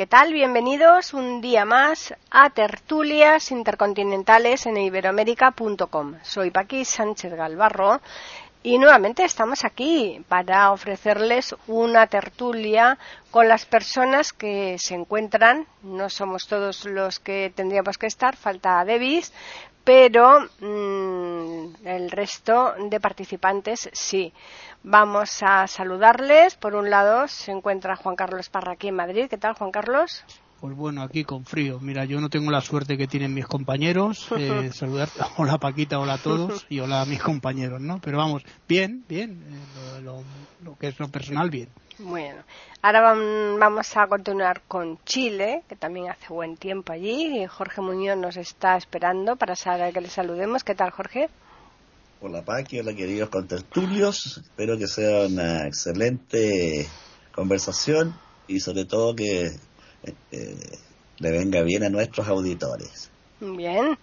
¿Qué tal? Bienvenidos un día más a Tertulias Intercontinentales en iberoamérica.com. Soy Paqui Sánchez Galvarro y nuevamente estamos aquí para ofrecerles una tertulia con las personas que se encuentran. No somos todos los que tendríamos que estar, falta Davis, pero mmm, el resto de participantes sí. Vamos a saludarles. Por un lado se encuentra Juan Carlos Parra aquí en Madrid. ¿Qué tal, Juan Carlos? Pues bueno, aquí con frío. Mira, yo no tengo la suerte que tienen mis compañeros. Eh, saludar, hola Paquita, hola a todos y hola a mis compañeros, ¿no? Pero vamos, bien, bien. Eh, lo, lo, lo, que es lo personal, bien. Bueno, ahora vamos a continuar con Chile, que también hace buen tiempo allí. Jorge Muñoz nos está esperando para saber que le saludemos. ¿Qué tal, Jorge? Hola Paqui, hola queridos contertulios, espero que sea una excelente conversación y sobre todo que eh, le venga bien a nuestros auditores. Bien,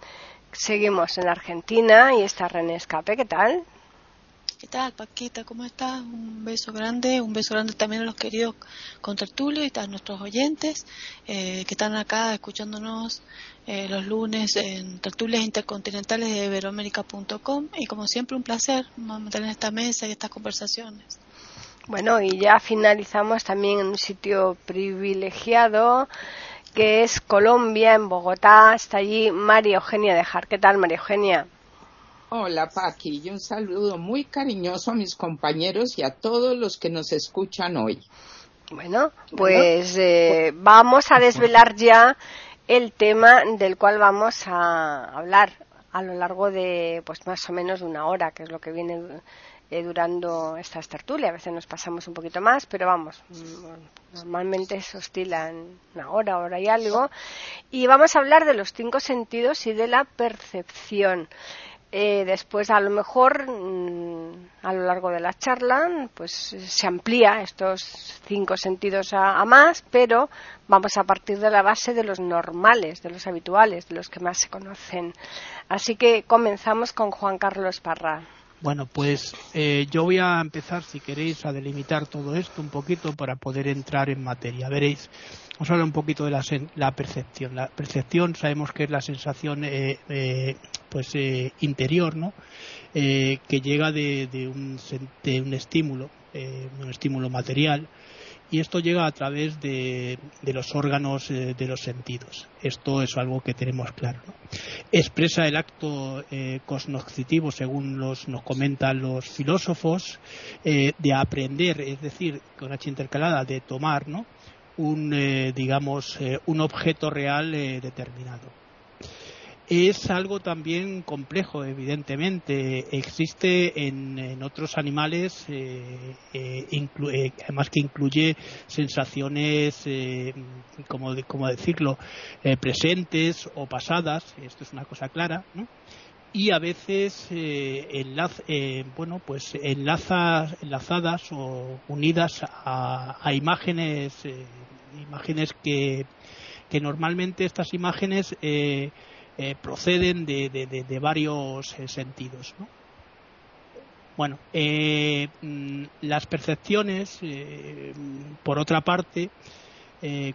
seguimos en Argentina y está René Escape, ¿qué tal? ¿Qué tal, Paquita? ¿Cómo estás? Un beso grande, un beso grande también a los queridos contertulios y a nuestros oyentes eh, que están acá escuchándonos eh, los lunes en tertulias intercontinentales de iberoamérica.com y como siempre un placer mantener esta mesa y estas conversaciones. Bueno, y ya finalizamos también en un sitio privilegiado que es Colombia, en Bogotá. Está allí María Eugenia Dejar. ¿Qué tal, María Eugenia? Hola Paqui, y un saludo muy cariñoso a mis compañeros y a todos los que nos escuchan hoy. Bueno, pues eh, vamos a desvelar ya el tema del cual vamos a hablar a lo largo de pues más o menos una hora, que es lo que viene eh, durando estas tertulias. A veces nos pasamos un poquito más, pero vamos, normalmente se oscilan una hora, hora y algo. Y vamos a hablar de los cinco sentidos y de la percepción. Eh, después, a lo mejor, mmm, a lo largo de la charla, pues se amplía estos cinco sentidos a, a, más, pero vamos a partir de la base de los normales, de los habituales, de los que más se conocen. Así que comenzamos con Juan Carlos Parra. Bueno, pues eh, yo voy a empezar, si queréis, a delimitar todo esto un poquito para poder entrar en materia. Veréis, vamos a un poquito de la, la percepción. La percepción sabemos que es la sensación eh, eh, pues eh, interior, ¿no? Eh, que llega de, de, un, de un, estímulo, eh, un estímulo material, y esto llega a través de, los órganos de los sentidos. Esto es algo que tenemos claro. Expresa el acto cosnocitivo, según los, nos comentan los filósofos, de aprender, es decir, con H intercalada, de tomar, ¿no? un, digamos, un objeto real determinado es algo también complejo, evidentemente. Existe en, otros animales, eh, eh, eh, además que incluye sensaciones, eh, como, de, como decirlo, presentes o pasadas. Esto es una cosa clara, ¿no? y a veces enlaz, bueno pues enlaza, enlazadas o unidas a, a imágenes imágenes que, que normalmente estas imágenes eh, proceden de, varios eh, sentidos. ¿no? Bueno, eh, las percepciones, eh, por otra parte,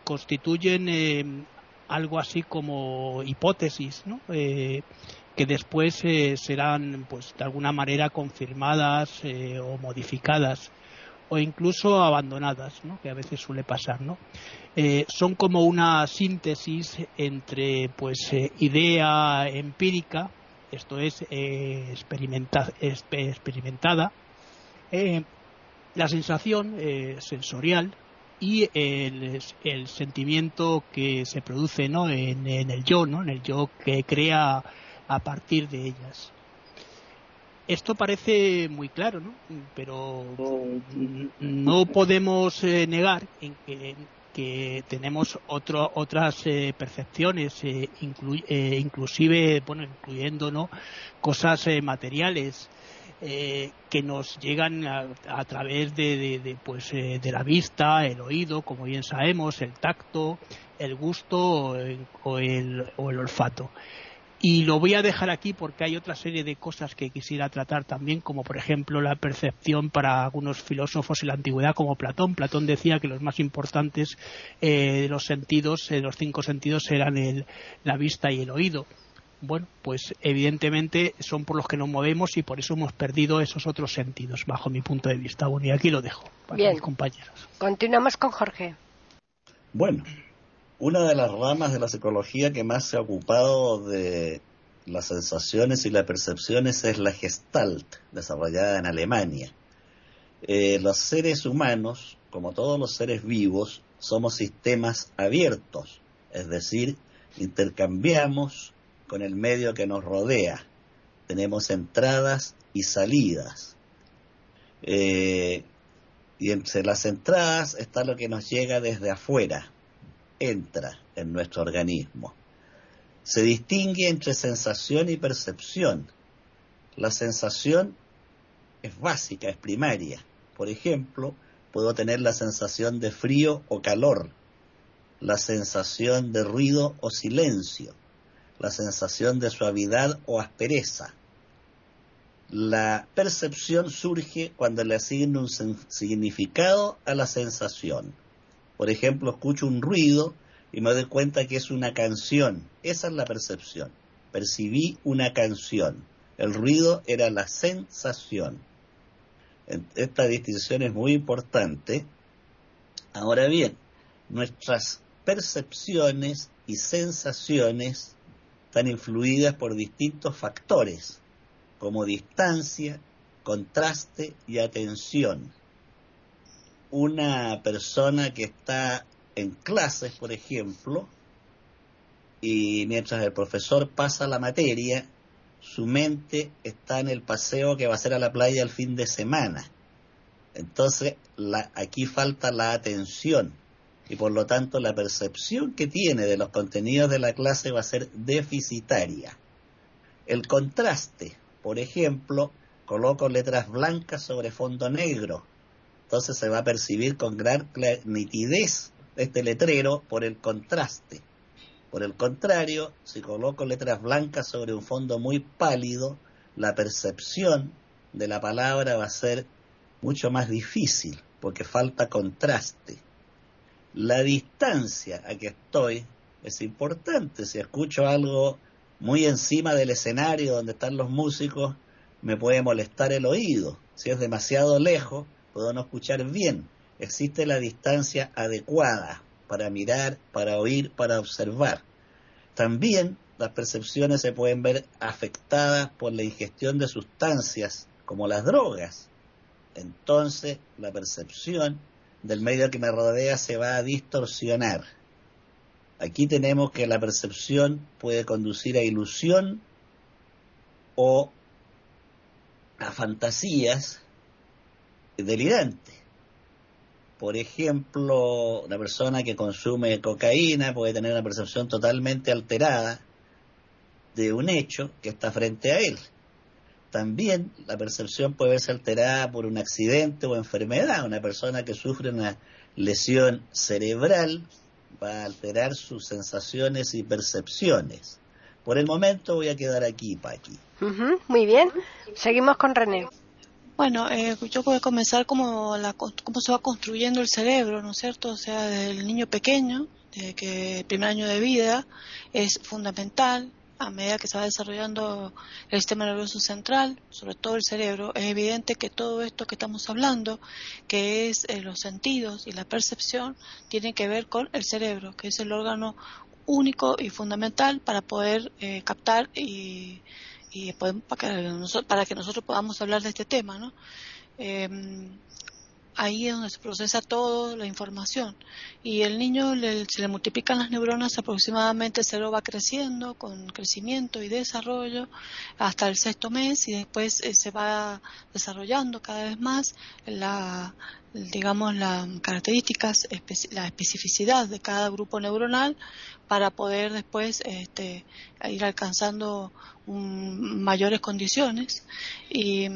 constituyen algo así como hipótesis, ¿no? que después serán, pues, de alguna manera confirmadas o modificadas o incluso abandonadas, ¿no? que a veces suele pasar. ¿no? Eh, son como una síntesis entre pues, eh, idea empírica, esto es eh, experimenta experimentada, eh, la sensación eh, sensorial y el, sentimiento que se produce ¿no? en, en el yo, ¿no? en el yo que crea a partir de ellas esto parece muy claro, ¿no? Pero no podemos eh, negar en que que tenemos otro, otras eh, percepciones, eh, eh, inclusive, bueno, incluyendo ¿no? cosas materiales que nos llegan a, través de, de, pues, de la vista, el oído, como bien sabemos, el tacto, el gusto o el, o el olfato. Y lo voy a dejar aquí porque hay otra serie de cosas que quisiera tratar también, como por ejemplo la percepción para algunos filósofos en la antigüedad, como Platón. Platón decía que los más importantes eh, de los sentidos, de los cinco sentidos, eran el, la vista y el oído. Bueno, pues evidentemente son por los que nos movemos y por eso hemos perdido esos otros sentidos, bajo mi punto de vista. Bueno, y aquí lo dejo para Bien. mis compañeros. Continuamos con Jorge. Bueno, una de las ramas de la psicología que más se ha ocupado de las sensaciones y las percepciones es la Gestalt, desarrollada en Alemania. Eh, los seres humanos, como todos los seres vivos, somos sistemas abiertos, es decir, intercambiamos con el medio que nos rodea. Tenemos entradas y salidas. Eh, y entre las entradas está lo que nos llega desde afuera, entra en nuestro organismo. Se distingue entre sensación y percepción. La sensación es básica, es primaria. Por ejemplo, puedo tener la sensación de frío o calor, la sensación de ruido o silencio, la sensación de suavidad o aspereza. La percepción surge cuando le asigno un significado a la sensación. Por ejemplo, escucho un ruido y me doy cuenta que es una canción. Esa es la percepción. Percibí una canción. El ruido era la sensación. Esta distinción es muy importante. Ahora bien, nuestras percepciones y sensaciones están influidas por distintos factores, como distancia, contraste y atención una persona que está en clases, por ejemplo, y mientras el profesor pasa la materia, su mente está en el paseo que va a hacer a la playa el fin de semana. Entonces, la, aquí falta la atención y por lo tanto la percepción que tiene de los contenidos de la clase va a ser deficitaria. El contraste, por ejemplo, coloco letras blancas sobre fondo negro entonces se va a percibir con gran nitidez este letrero por el contraste. Por el contrario, si coloco letras blancas sobre un fondo muy pálido, la percepción de la palabra va a ser mucho más difícil porque falta contraste. La distancia a que estoy es importante. Si escucho algo muy encima del escenario donde están los músicos, me puede molestar el oído. Si es demasiado lejos, puedo no escuchar bien. Existe la distancia adecuada para mirar, para oír, para observar. También las percepciones se pueden ver afectadas por la ingestión de sustancias como las drogas. Entonces la percepción del medio que me rodea se va a distorsionar. Aquí tenemos que la percepción puede conducir a ilusión o a fantasías delirante. Por ejemplo, la persona que consume cocaína puede tener una percepción totalmente alterada de un hecho que está frente a él. También la percepción puede verse alterada por un accidente o enfermedad. Una persona que sufre una lesión cerebral va a alterar sus sensaciones y percepciones. Por el momento voy a quedar aquí, Paqui. muy bien. Seguimos con René. Bueno, eh, yo voy a comenzar como la, cómo se va construyendo el cerebro, ¿no es cierto? O sea, desde el niño pequeño, desde que el primer año de vida es fundamental, a medida que se va desarrollando el sistema nervioso central, sobre todo el cerebro, es evidente que todo esto que estamos hablando, que es eh, los sentidos y la percepción, tiene que ver con el cerebro, que es el órgano único y fundamental para poder eh, captar y y para que, nosotros, podamos hablar de este tema, ¿no? Em, ahí es donde se procesa toda la información. Y el niño se le multiplican las neuronas aproximadamente, el cerebro va creciendo con crecimiento y desarrollo hasta el sexto mes y después eh, se va desarrollando cada vez más la, digamos, las características, la especificidad de cada grupo neuronal para poder después este, ir alcanzando mayores condiciones y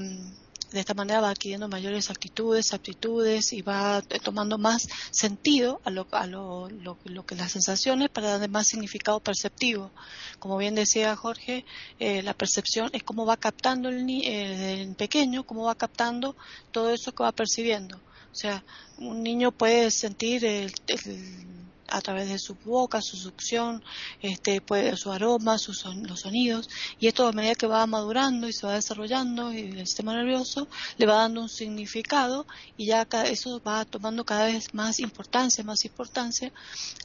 de esta manera va adquiriendo mayores actitudes, aptitudes y va tomando más sentido a lo, a lo, lo, que las sensaciones para darle más significado perceptivo. Como bien decía Jorge, eh, la percepción es cómo va captando el, eh, el pequeño, cómo va captando todo eso que va percibiendo. O sea, un niño puede sentir el a través de su boca, su succión, este, puede, su aroma, sus los sonidos, y esto a medida que va madurando y se va desarrollando y el sistema nervioso le va dando un significado y ya eso va tomando cada vez más importancia, más importancia,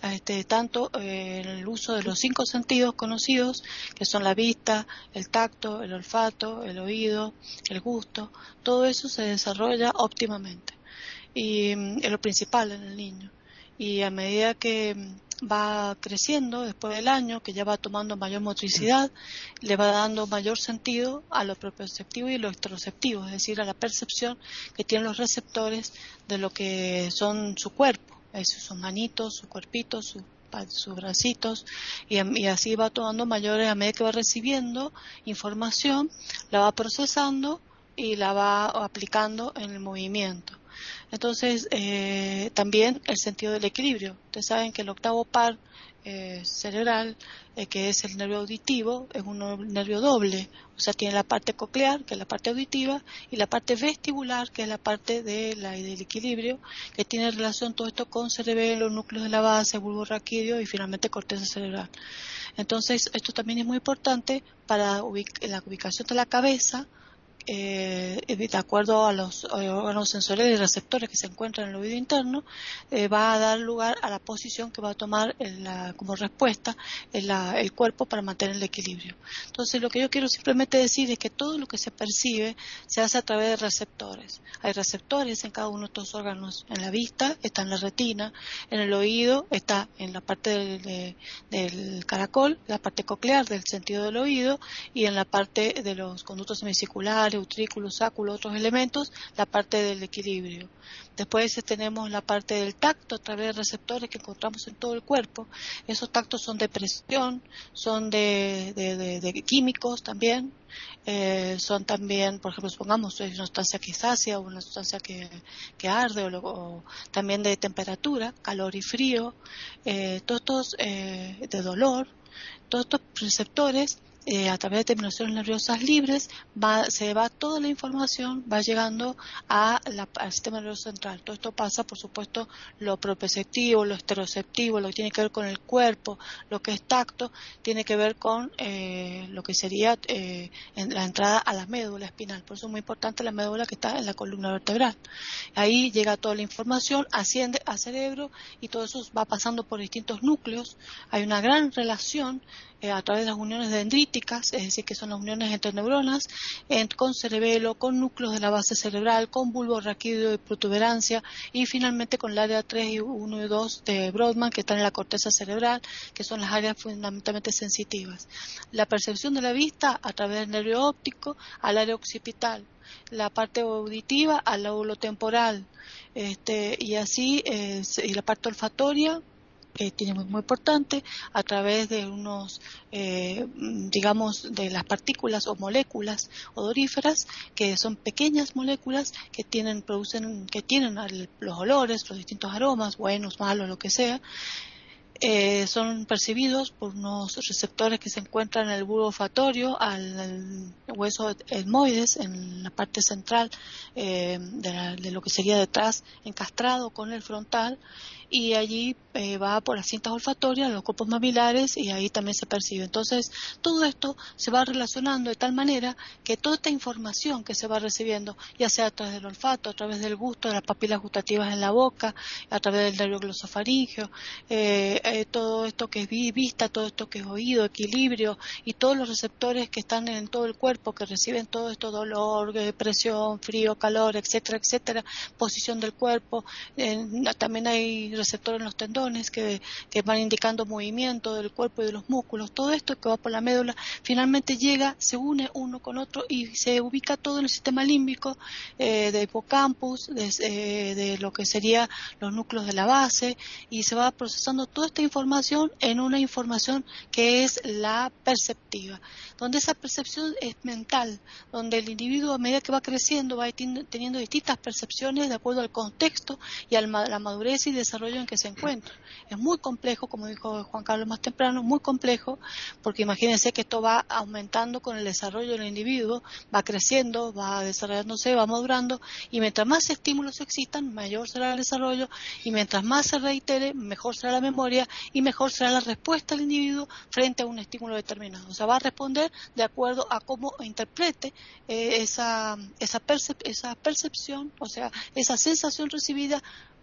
este, tanto eh, el uso de los cinco sentidos conocidos, que son la vista, el tacto, el olfato, el oído, el gusto, todo eso se desarrolla óptimamente. Y mm, es lo principal en el niño y a medida que va creciendo después del año, que ya va tomando mayor motricidad, le va dando mayor sentido a lo propioceptivo y lo exteroceptivo, es decir, a la percepción que tienen los receptores de lo que son su cuerpo, sus manitos, su cuerpito, sus bracitos y, y, así va tomando mayores a medida que va recibiendo información, la va procesando y la va aplicando en el movimiento. Entonces, eh, también el sentido del equilibrio. Ustedes saben que el octavo par eh, cerebral, eh, que es el nervio auditivo, es un nervio doble. O sea, tiene la parte coclear, que es la parte auditiva, y la parte vestibular, que es la parte del equilibrio, que tiene relación todo esto con cerebelo, núcleos de la base, bulbo raquídeo y finalmente corteza cerebral. Entonces, esto también es muy importante para la ubicación de la cabeza, eh, de acuerdo a los órganos sensoriales y receptores que se encuentran en el oído interno, eh, va a dar lugar a la posición que va a tomar como respuesta el cuerpo para mantener el equilibrio. Entonces, lo que yo quiero simplemente decir es que todo lo que se percibe se hace a través de receptores. Hay receptores en cada uno de estos órganos. En la vista está en la retina, en el oído está en la parte del, del caracol, la parte coclear del sentido del oído y en la parte de los conductos semicirculares utrículo, sáculo, otros elementos, la parte del equilibrio. Después tenemos la parte del tacto a través de receptores que encontramos en todo el cuerpo. Esos tactos son de presión, son de, químicos también, eh, son también, por ejemplo, supongamos una sustancia que sacia o una sustancia que, arde o, también de temperatura, calor y frío, eh, todos estos eh, de dolor, todos estos receptores eh, a través de terminaciones nerviosas libres, se va toda la información, va llegando a al sistema nervioso central. Todo esto pasa, por supuesto, lo proprioceptivo, lo esteroceptivo, lo que tiene que ver con el cuerpo, lo que es tacto, tiene que ver con eh, lo que sería eh, la entrada a la médula espinal. Por eso es muy importante la médula que está en la columna vertebral. Ahí llega toda la información, asciende al cerebro y todo eso va pasando por distintos núcleos. Hay una gran relación eh, a través de las uniones dendríticas, es decir, que son las uniones entre neuronas, con cerebelo, con núcleos de la base cerebral, con bulbo raquídeo y protuberancia, y finalmente con el área 3 y 1 y 2 de Brodmann, que están en la corteza cerebral, que son las áreas fundamentalmente sensitivas. La percepción de la vista a través del nervio óptico al área occipital, la parte auditiva al lóbulo temporal, este, y así, eh, y la parte olfatoria que tiene muy, muy importante a través de unos, eh, digamos, de las partículas o moléculas odoríferas que son pequeñas moléculas que tienen, producen, que tienen los olores, los distintos aromas, buenos, malos, lo que sea, eh, son percibidos por unos receptores que se encuentran en el bulbo olfatorio, al, hueso etmoides, en la parte central eh, de, de, lo que sería detrás, encastrado con el frontal, y allí eh, va por las cintas olfatorias, los cuerpos mamilares y ahí también se percibe. Entonces, todo esto se va relacionando de tal manera que toda esta información que se va recibiendo, ya sea a través del olfato, a través del gusto, de las papilas gustativas en la boca, a través del nervio glosofaringeo, eh, eh, todo esto que es vista, todo esto que es oído, equilibrio y todos los receptores que están en todo el cuerpo, que reciben todo esto, dolor, eh, presión, frío, calor, etcétera, etcétera, posición del cuerpo. también hay receptores en los tendones que, van indicando movimiento del cuerpo y de los músculos. Todo esto que va por la médula finalmente llega, se une uno con otro y se ubica todo en el sistema límbico eh, de hipocampus, de, de lo que sería los núcleos de la base y se va procesando toda esta información en una información que es la perceptiva, donde esa percepción es mental, donde el individuo a medida que va creciendo va teniendo distintas percepciones de acuerdo al contexto y a la madurez y desarrollo en que se encuentra. Es muy complejo, como dijo Juan Carlos más temprano, muy complejo, porque imagínense que esto va aumentando con el desarrollo del individuo, va creciendo, va desarrollándose, va madurando, y mientras más estímulos existan, mayor será el desarrollo, y mientras más se reitere, mejor será la memoria y mejor será la respuesta del individuo frente a un estímulo determinado. O sea, va a responder de acuerdo a cómo interprete eh, esa, esa, esa percepción, o sea, esa sensación recibida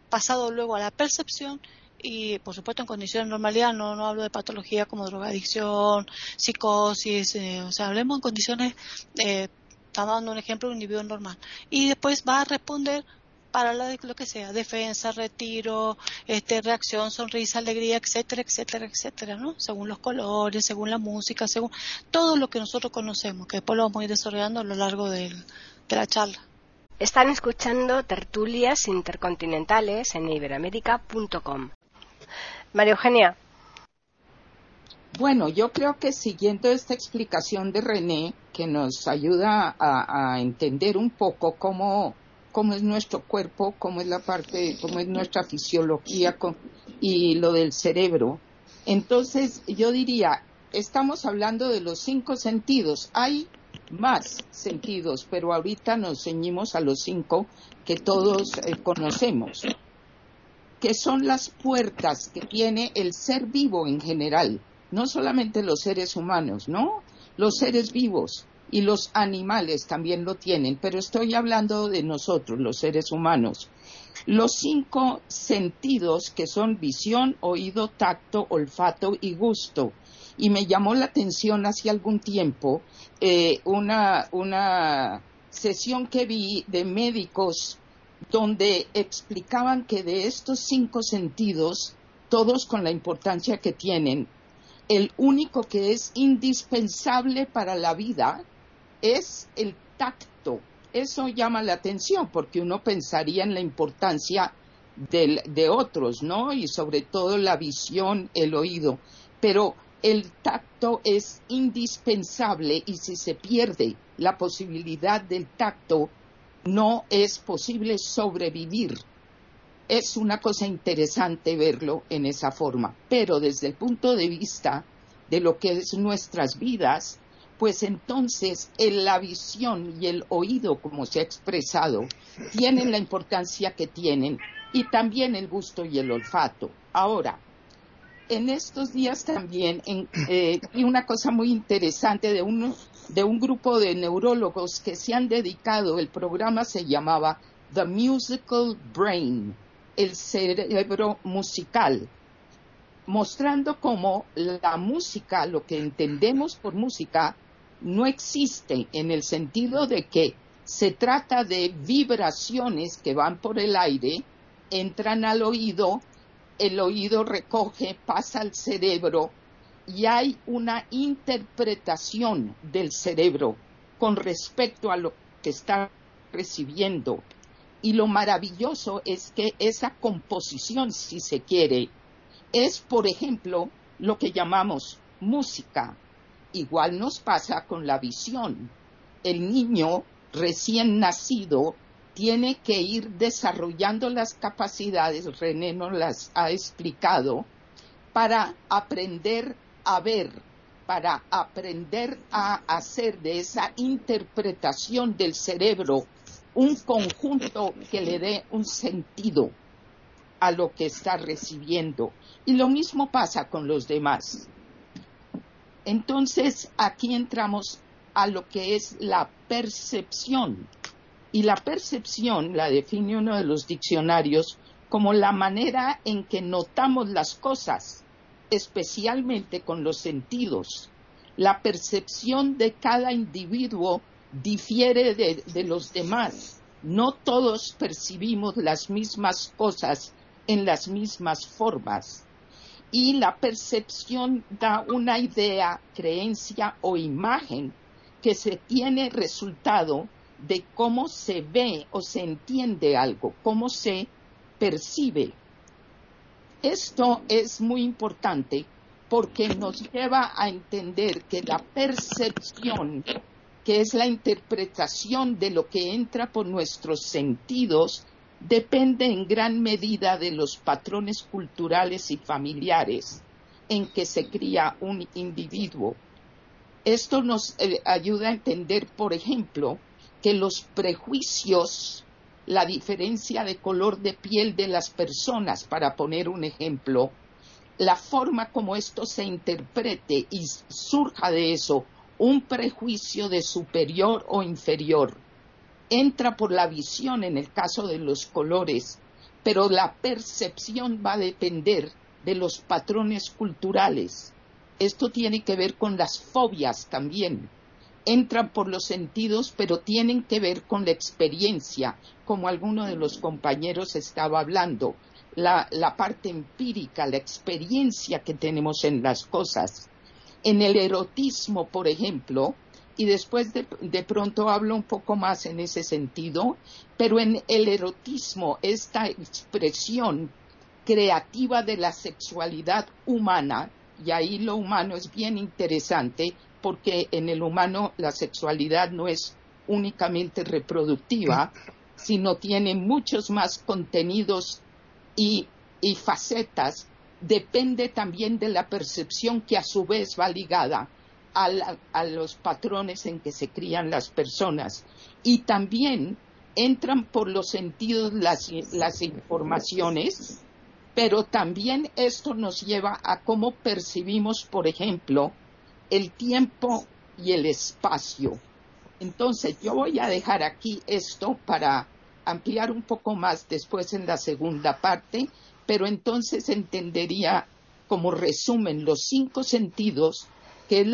pasado luego a la percepción y por supuesto en condiciones de normalidad, no, no hablo de patología como drogadicción, psicosis, eh, o sea, hablemos en condiciones, eh, estamos dando un ejemplo de un individuo normal. Y después va a responder para lo que sea, defensa, retiro, este, reacción, sonrisa, alegría, etcétera, etcétera, etcétera, ¿no? Según los colores, según la música, según todo lo que nosotros conocemos, que después lo vamos a ir desarrollando a lo largo de la charla. Están escuchando tertulias intercontinentales en iberamérica.com. María Eugenia. Bueno, yo creo que siguiendo esta explicación de René, que nos ayuda a, entender un poco cómo es nuestro cuerpo, cómo es la parte, cómo es nuestra fisiología y lo del cerebro. Entonces, yo diría, estamos hablando de los cinco sentidos. Hay más sentidos, pero ahorita nos ceñimos a los cinco que todos eh, conocemos, que son las puertas que tiene el ser vivo en general, no solamente los seres humanos, ¿no? Los seres vivos y los animales también lo tienen, pero estoy hablando de nosotros, los seres humanos. Los cinco sentidos que son visión, oído, tacto, olfato y gusto. Y me llamó la atención hace algún tiempo eh, una, una sesión que vi de médicos donde explicaban que de estos cinco sentidos, todos con la importancia que tienen, el único que es indispensable para la vida es el tacto. Eso llama la atención porque uno pensaría en la importancia de otros, ¿no? Y sobre todo la visión, el oído. Pero el tacto es indispensable y si se pierde la posibilidad del tacto, no es posible sobrevivir. Es una cosa interesante verlo en esa forma, pero desde el punto de vista de lo que es nuestras vidas, pues entonces la visión y el oído, como se ha expresado, tienen la importancia que tienen y también el gusto y el olfato. Ahora, en estos días también, eh, y una cosa muy interesante de un, de un grupo de neurólogos que se han dedicado, el programa se llamaba The Musical Brain, el cerebro musical, mostrando cómo la música, lo que entendemos por música, no existe en el sentido de que se trata de vibraciones que van por el aire, entran al oído, el oído recoge, pasa al cerebro y hay una interpretación del cerebro con respecto a lo que está recibiendo. Y lo maravilloso es que esa composición, si se quiere, es, por ejemplo, lo que llamamos música, Igual nos pasa con la visión. El niño recién nacido tiene que ir desarrollando las capacidades, René nos las ha explicado, para aprender a ver, para aprender a hacer de esa interpretación del cerebro un conjunto que le dé un sentido a lo que está recibiendo. Y lo mismo pasa con los demás. Entonces, aquí entramos a lo que es la percepción. Y la percepción la define uno de los diccionarios como la manera en que notamos las cosas especialmente con los sentidos. La percepción de cada individuo difiere de, los demás. No todos percibimos las mismas cosas en las mismas formas. Y la percepción da una idea, creencia o imagen que se tiene resultado de cómo se ve o se entiende algo, cómo se percibe. Esto es muy importante porque nos lleva a entender que la percepción, que es la interpretación de lo que entra por nuestros sentidos, depende en gran medida de los patrones culturales y familiares en que se cría un individuo. Esto nos eh, ayuda a entender, por ejemplo, que los prejuicios, la diferencia de color de piel de las personas, para poner un ejemplo, la forma como esto se interprete y surja de eso un prejuicio de superior o inferior, entra por la visión en el caso de los colores, pero la percepción va a depender de los patrones culturales. Esto tiene que ver con las fobias también entran por los sentidos, pero tienen que ver con la experiencia, como alguno de los compañeros estaba hablando, la, parte empírica, la experiencia que tenemos en las cosas. En el erotismo, por ejemplo, y después de, de, pronto hablo un poco más en ese sentido, pero en el erotismo, esta expresión creativa de la sexualidad humana, y ahí lo humano es bien interesante, porque en el humano la sexualidad no es únicamente reproductiva, sino tiene muchos más contenidos y, facetas, depende también de la percepción que a su vez va ligada a, los patrones en que se crían las personas. Y también entran por los sentidos las, las informaciones, pero también esto nos lleva a cómo percibimos, por ejemplo, el tiempo y el espacio. Entonces, yo voy a dejar aquí esto para ampliar un poco más después en la segunda parte, pero entonces entendería como resumen los cinco sentidos, que es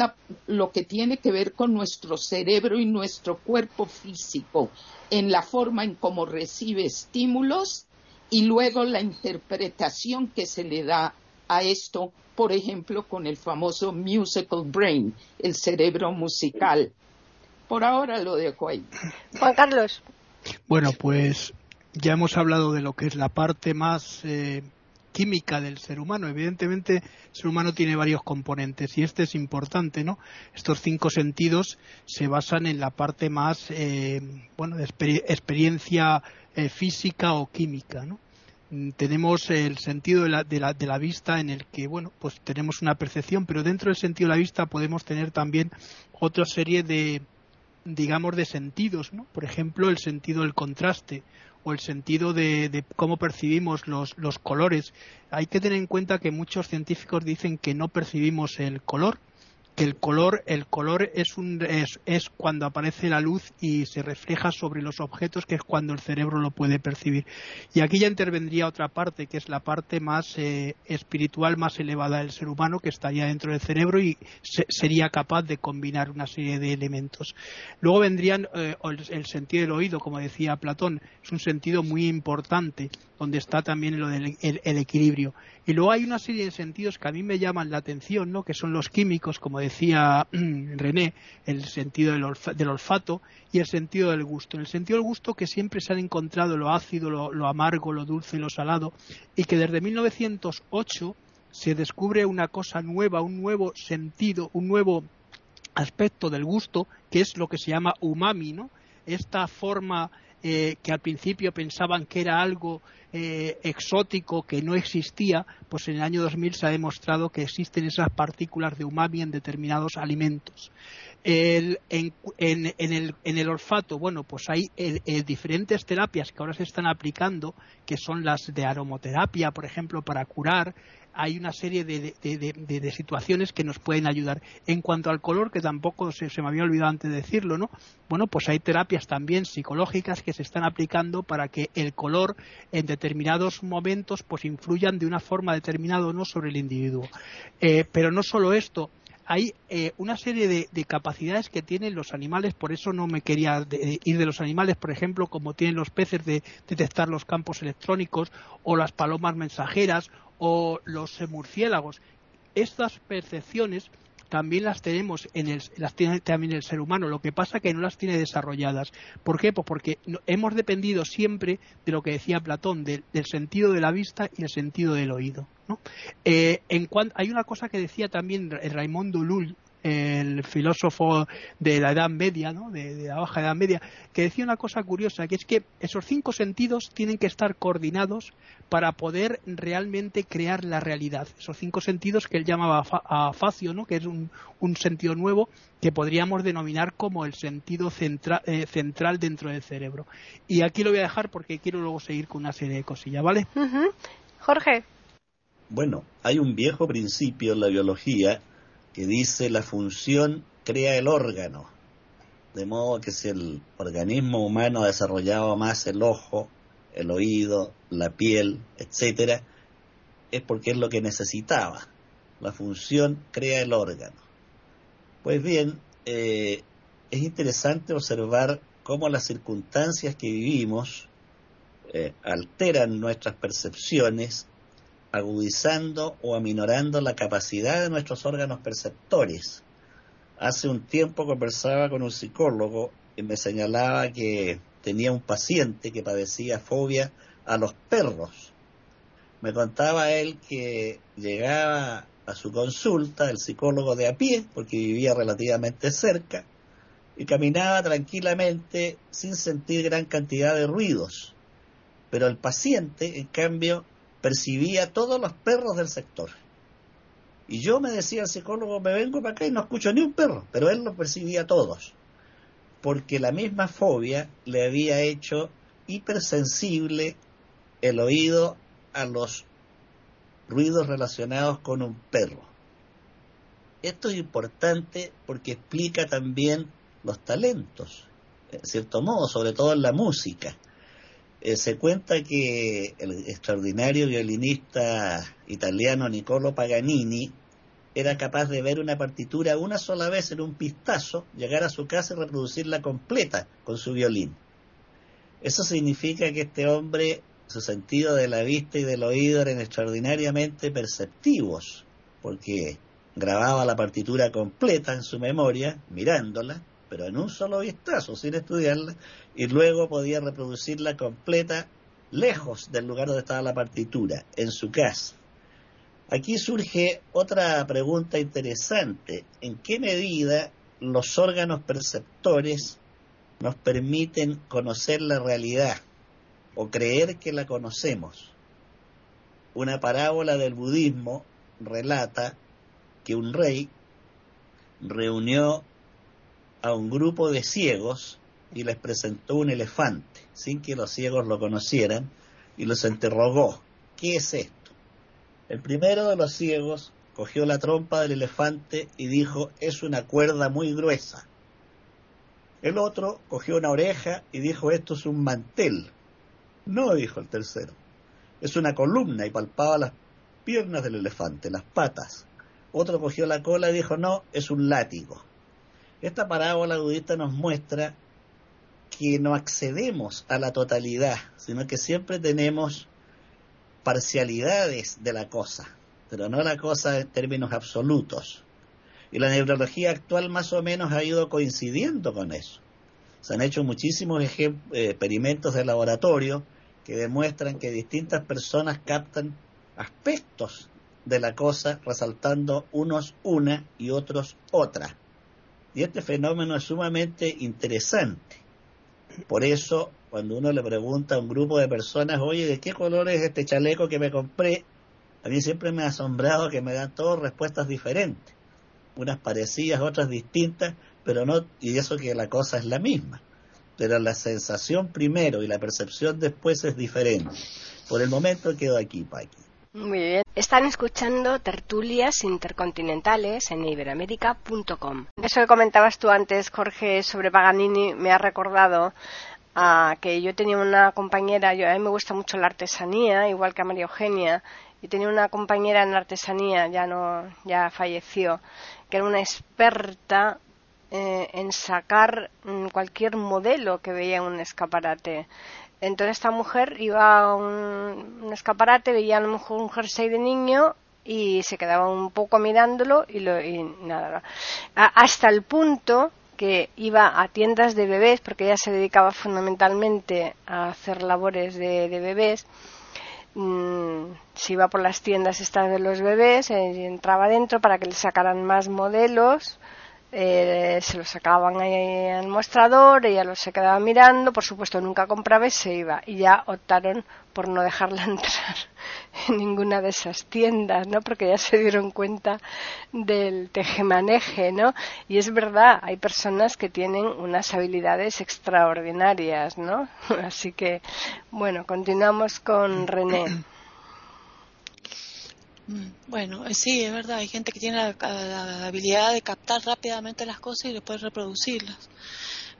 lo que tiene que ver con nuestro cerebro y nuestro cuerpo físico, en la forma en cómo recibe estímulos y luego la interpretación que se le da a esto, por ejemplo, con el famoso musical brain, el cerebro musical. Por ahora lo dejo ahí. Juan Carlos. Bueno, pues ya hemos hablado de lo que es la parte más eh, química del ser humano. Evidentemente, el ser humano tiene varios componentes y este es importante, ¿no? Estos cinco sentidos se basan en la parte más, eh, bueno, de experiencia eh, física o química, ¿no? Mm, tenemos el sentido de la, de, la, de la, vista en el que, bueno, pues tenemos una percepción, pero dentro del sentido de la vista podemos tener también otra serie de, digamos, de sentidos, ¿no? Por ejemplo, el sentido del contraste o el sentido de, cómo percibimos los, los colores. Hay que tener en cuenta que muchos científicos dicen que no percibimos el color, que el color, el color es, un, es, cuando aparece la luz y se refleja sobre los objetos, que es cuando el cerebro lo puede percibir. Y aquí ya intervendría otra parte, que es la parte más eh, espiritual, más elevada del ser humano, que estaría dentro del cerebro y sería capaz de combinar una serie de elementos. Luego vendrían eh, el, sentido del oído, como decía Platón, es un sentido muy importante, donde está también lo del el, el equilibrio. Y luego hay una serie de sentidos que a mí me llaman la atención, ¿no? que son los químicos, como decía René, el sentido del, olfato y el sentido del gusto. En el sentido del gusto que siempre se han encontrado lo ácido, lo, amargo, lo dulce, lo salado, y que desde 1908 se descubre una cosa nueva, un nuevo sentido, un nuevo aspecto del gusto, que es lo que se llama umami, ¿no? Esta forma eh, que al principio pensaban que era algo eh, exótico que no existía, pues en el año 2000 se ha demostrado que existen esas partículas de umami en determinados alimentos. En, el, olfato, bueno, pues hay el, diferentes terapias que ahora se están aplicando, que son las de aromoterapia, por ejemplo, para curar. Hay una serie de, de, situaciones que nos pueden ayudar. En cuanto al color, que tampoco se, se, me había olvidado antes de decirlo, ¿no? Bueno, pues hay terapias también psicológicas que se están aplicando para que el color en determinados momentos pues influyan de una forma determinada o no sobre el individuo. Eh, pero no solo esto, hay eh, una serie de, capacidades que tienen los animales, por eso no me quería ir de los animales, por ejemplo, como tienen los peces de detectar los campos electrónicos o las palomas mensajeras o los murciélagos. Estas percepciones también las tenemos en el, las tiene también el ser humano, lo que pasa que no las tiene desarrolladas. ¿Por qué? Pues porque hemos dependido siempre de lo que decía Platón, del sentido de la vista y el sentido del oído. Eh, en hay una cosa que decía también Raimondo Lull, el filósofo de la Edad Media, ¿no? de, la Baja Edad Media, que decía una cosa curiosa, que es que esos cinco sentidos tienen que estar coordinados para poder realmente crear la realidad. Esos cinco sentidos que él llamaba a facio, ¿no? que es un, sentido nuevo que podríamos denominar como el sentido eh, central dentro del cerebro. Y aquí lo voy a dejar porque quiero luego seguir con una serie de cosillas, ¿vale? Jorge. Bueno, hay un viejo principio en la biología que dice la función crea el órgano. De modo que si el organismo humano ha desarrollado más el ojo, el oído, la piel, etcétera, es porque es lo que necesitaba. La función crea el órgano. Pues bien, eh, es interesante observar cómo las circunstancias que vivimos eh, alteran nuestras percepciones agudizando o aminorando la capacidad de nuestros órganos perceptores. Hace un tiempo conversaba con un psicólogo y me señalaba que tenía un paciente que padecía fobia a los perros. Me contaba él que llegaba a su consulta el psicólogo de a pie, porque vivía relativamente cerca, y caminaba tranquilamente sin sentir gran cantidad de ruidos. Pero el paciente, en cambio, percibía todos los perros del sector. Y yo me decía al psicólogo, me vengo para acá y no escucho ni un perro, pero él los percibía todos, porque la misma fobia le había hecho hipersensible el oído a los ruidos relacionados con un perro. Esto es importante porque explica también los talentos, en cierto modo, sobre todo en la música. Eh, se cuenta que el extraordinario violinista italiano Niccolo Paganini era capaz de ver una partitura una sola vez en un pistazo, llegar a su casa y reproducirla completa con su violín. Eso significa que este hombre, su sentido de la vista y del oído eran extraordinariamente perceptivos, porque grababa la partitura completa en su memoria, mirándola, pero en un solo vistazo, sin estudiarla, y luego podía reproducirla completa lejos del lugar donde estaba la partitura, en su casa. Aquí surge otra pregunta interesante. ¿En qué medida los órganos perceptores nos permiten conocer la realidad o creer que la conocemos? Una parábola del budismo relata que un rey reunió a un grupo de ciegos y les presentó un elefante, sin que los ciegos lo conocieran, y los interrogó, ¿qué es esto? El primero de los ciegos cogió la trompa del elefante y dijo, es una cuerda muy gruesa. El otro cogió una oreja y dijo, esto es un mantel. No, dijo el tercero, es una columna y palpaba las piernas del elefante, las patas. Otro cogió la cola y dijo, no, es un látigo. Esta parábola budista nos muestra que no accedemos a la totalidad, sino que siempre tenemos parcialidades de la cosa, pero no la cosa en términos absolutos. Y la neurología actual más o menos ha ido coincidiendo con eso. Se han hecho muchísimos eh, experimentos de laboratorio que demuestran que distintas personas captan aspectos de la cosa resaltando unos una y otros otra. Y este fenómeno es sumamente interesante. Por eso, cuando uno le pregunta a un grupo de personas, oye, ¿de qué color es este chaleco que me compré? A mí siempre me ha asombrado que me dan todas respuestas diferentes, unas parecidas, otras distintas, pero no, y eso que la cosa es la misma, pero la sensación primero y la percepción después es diferente. Por el momento quedo aquí, Paqui. Muy bien. Están escuchando tertulias intercontinentales en iberamérica.com. Eso que comentabas tú antes, Jorge, sobre Paganini, me ha recordado a que yo tenía una compañera, yo, a mí me gusta mucho la artesanía, igual que a María Eugenia, y tenía una compañera en artesanía, ya no, ya falleció, que era una experta eh, en sacar mm, cualquier modelo que veía en un escaparate. Entonces esta mujer iba a un, escaparate, veía a lo mejor un jersey de niño y se quedaba un poco mirándolo y, lo, y nada. hasta el punto que iba a tiendas de bebés, porque ella se dedicaba fundamentalmente a hacer labores de, bebés, mm, se iba por las tiendas estas de los bebés, eh, entraba dentro para que le sacaran más modelos eh, se los sacaban al mostrador, ella los se quedaba mirando, por supuesto nunca compraba y se iba. Y ya optaron por no dejarla entrar en ninguna de esas tiendas, ¿no? Porque ya se dieron cuenta del tejemaneje, ¿no? Y es verdad, hay personas que tienen unas habilidades extraordinarias, ¿no? Así que, bueno, continuamos con René. Mm, bueno, eh, sí, es verdad, hay gente que tiene la, habilidad de captar rápidamente las cosas y después reproducirlas.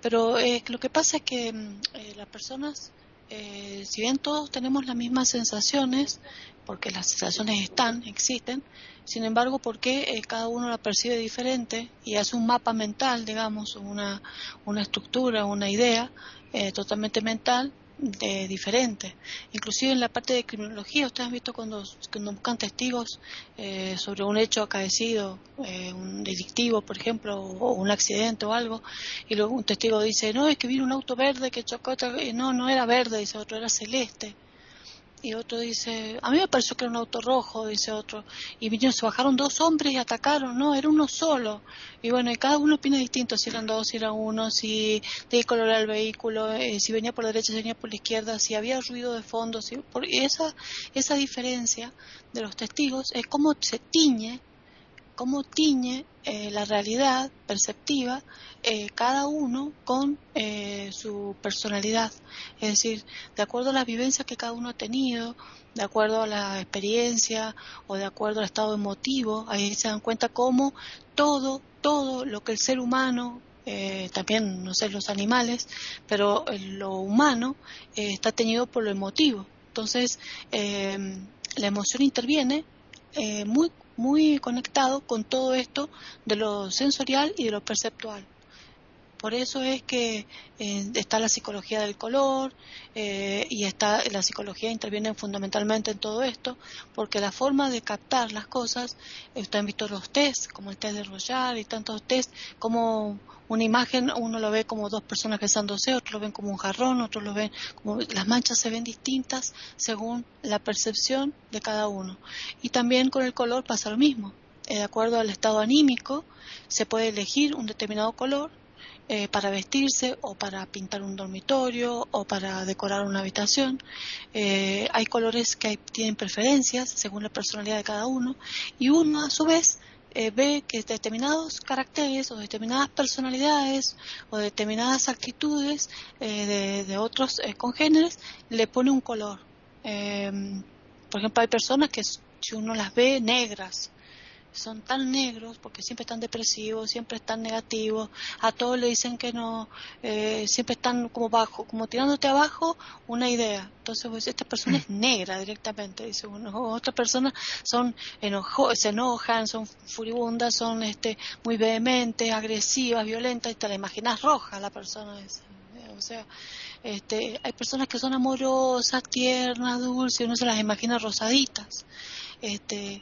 Pero eh, lo que pasa es que mm, eh, las personas, si bien todos tenemos las mismas sensaciones, porque las sensaciones están, existen, sin embargo, porque cada uno la percibe diferente y hace un mapa mental, digamos, una, una estructura, una idea totalmente mental, de diferente. Inclusive en la parte de criminología, ustedes han visto cuando, cuando buscan testigos eh, sobre un hecho acaecido, eh, un delictivo, por ejemplo, o, un accidente o algo, y luego un testigo dice, no, es que vino un auto verde que chocó, no, no era verde, dice otro, era celeste y otro dice, a mí me pareció que era un auto rojo, dice otro, y vinieron, se bajaron dos hombres y atacaron, no, era uno solo, y bueno, y cada uno opina distinto, si eran dos, si era uno, si de color era el vehículo, eh, si venía por la derecha, si venía por la izquierda, si había ruido de fondo, si, por, esa, esa diferencia de los testigos es cómo se tiñe cómo tiñe eh, la realidad perceptiva eh, cada uno con eh, su personalidad. Es decir, de acuerdo a las vivencias que cada uno ha tenido, de acuerdo a la experiencia o de acuerdo al estado emotivo, ahí se dan cuenta cómo todo, todo lo que el ser humano también, no sé, los animales, pero lo humano está teñido por lo emotivo. Entonces, la emoción interviene muy muy conectado con todo esto de lo sensorial y de lo perceptual. Por eso es que eh, está la psicología del color eh, y está la psicología interviene fundamentalmente en todo esto, porque la forma de captar las cosas, ustedes han visto los test, como el test de Royal y tantos test, como una imagen uno lo ve como dos personas besándose, otros lo ven como un jarrón, otros lo ven como las manchas se ven distintas según la percepción de cada uno. Y también con el color pasa lo mismo. Eh, de acuerdo al estado anímico, se puede elegir un determinado color eh, para vestirse o para pintar un dormitorio o para decorar una habitación. Eh, hay colores que tienen preferencias según la personalidad de cada uno y uno a su vez eh, ve que determinados caracteres o determinadas personalidades o determinadas actitudes de, de, otros congéneres le pone un color. por ejemplo, hay personas que si uno las ve negras, son tan negros porque siempre están depresivos, siempre están negativos, a todos le dicen que no, eh, siempre están como bajo, como tirándote abajo una idea. Entonces, pues esta persona es negra directamente, dice uno. otras personas son enojo, se enojan, son furibundas, son este muy vehementes, agresivas, violentas, y te la imaginas roja la persona esa. O sea, este, hay personas que son amorosas, tiernas, dulces, uno se las imagina rosaditas. Este,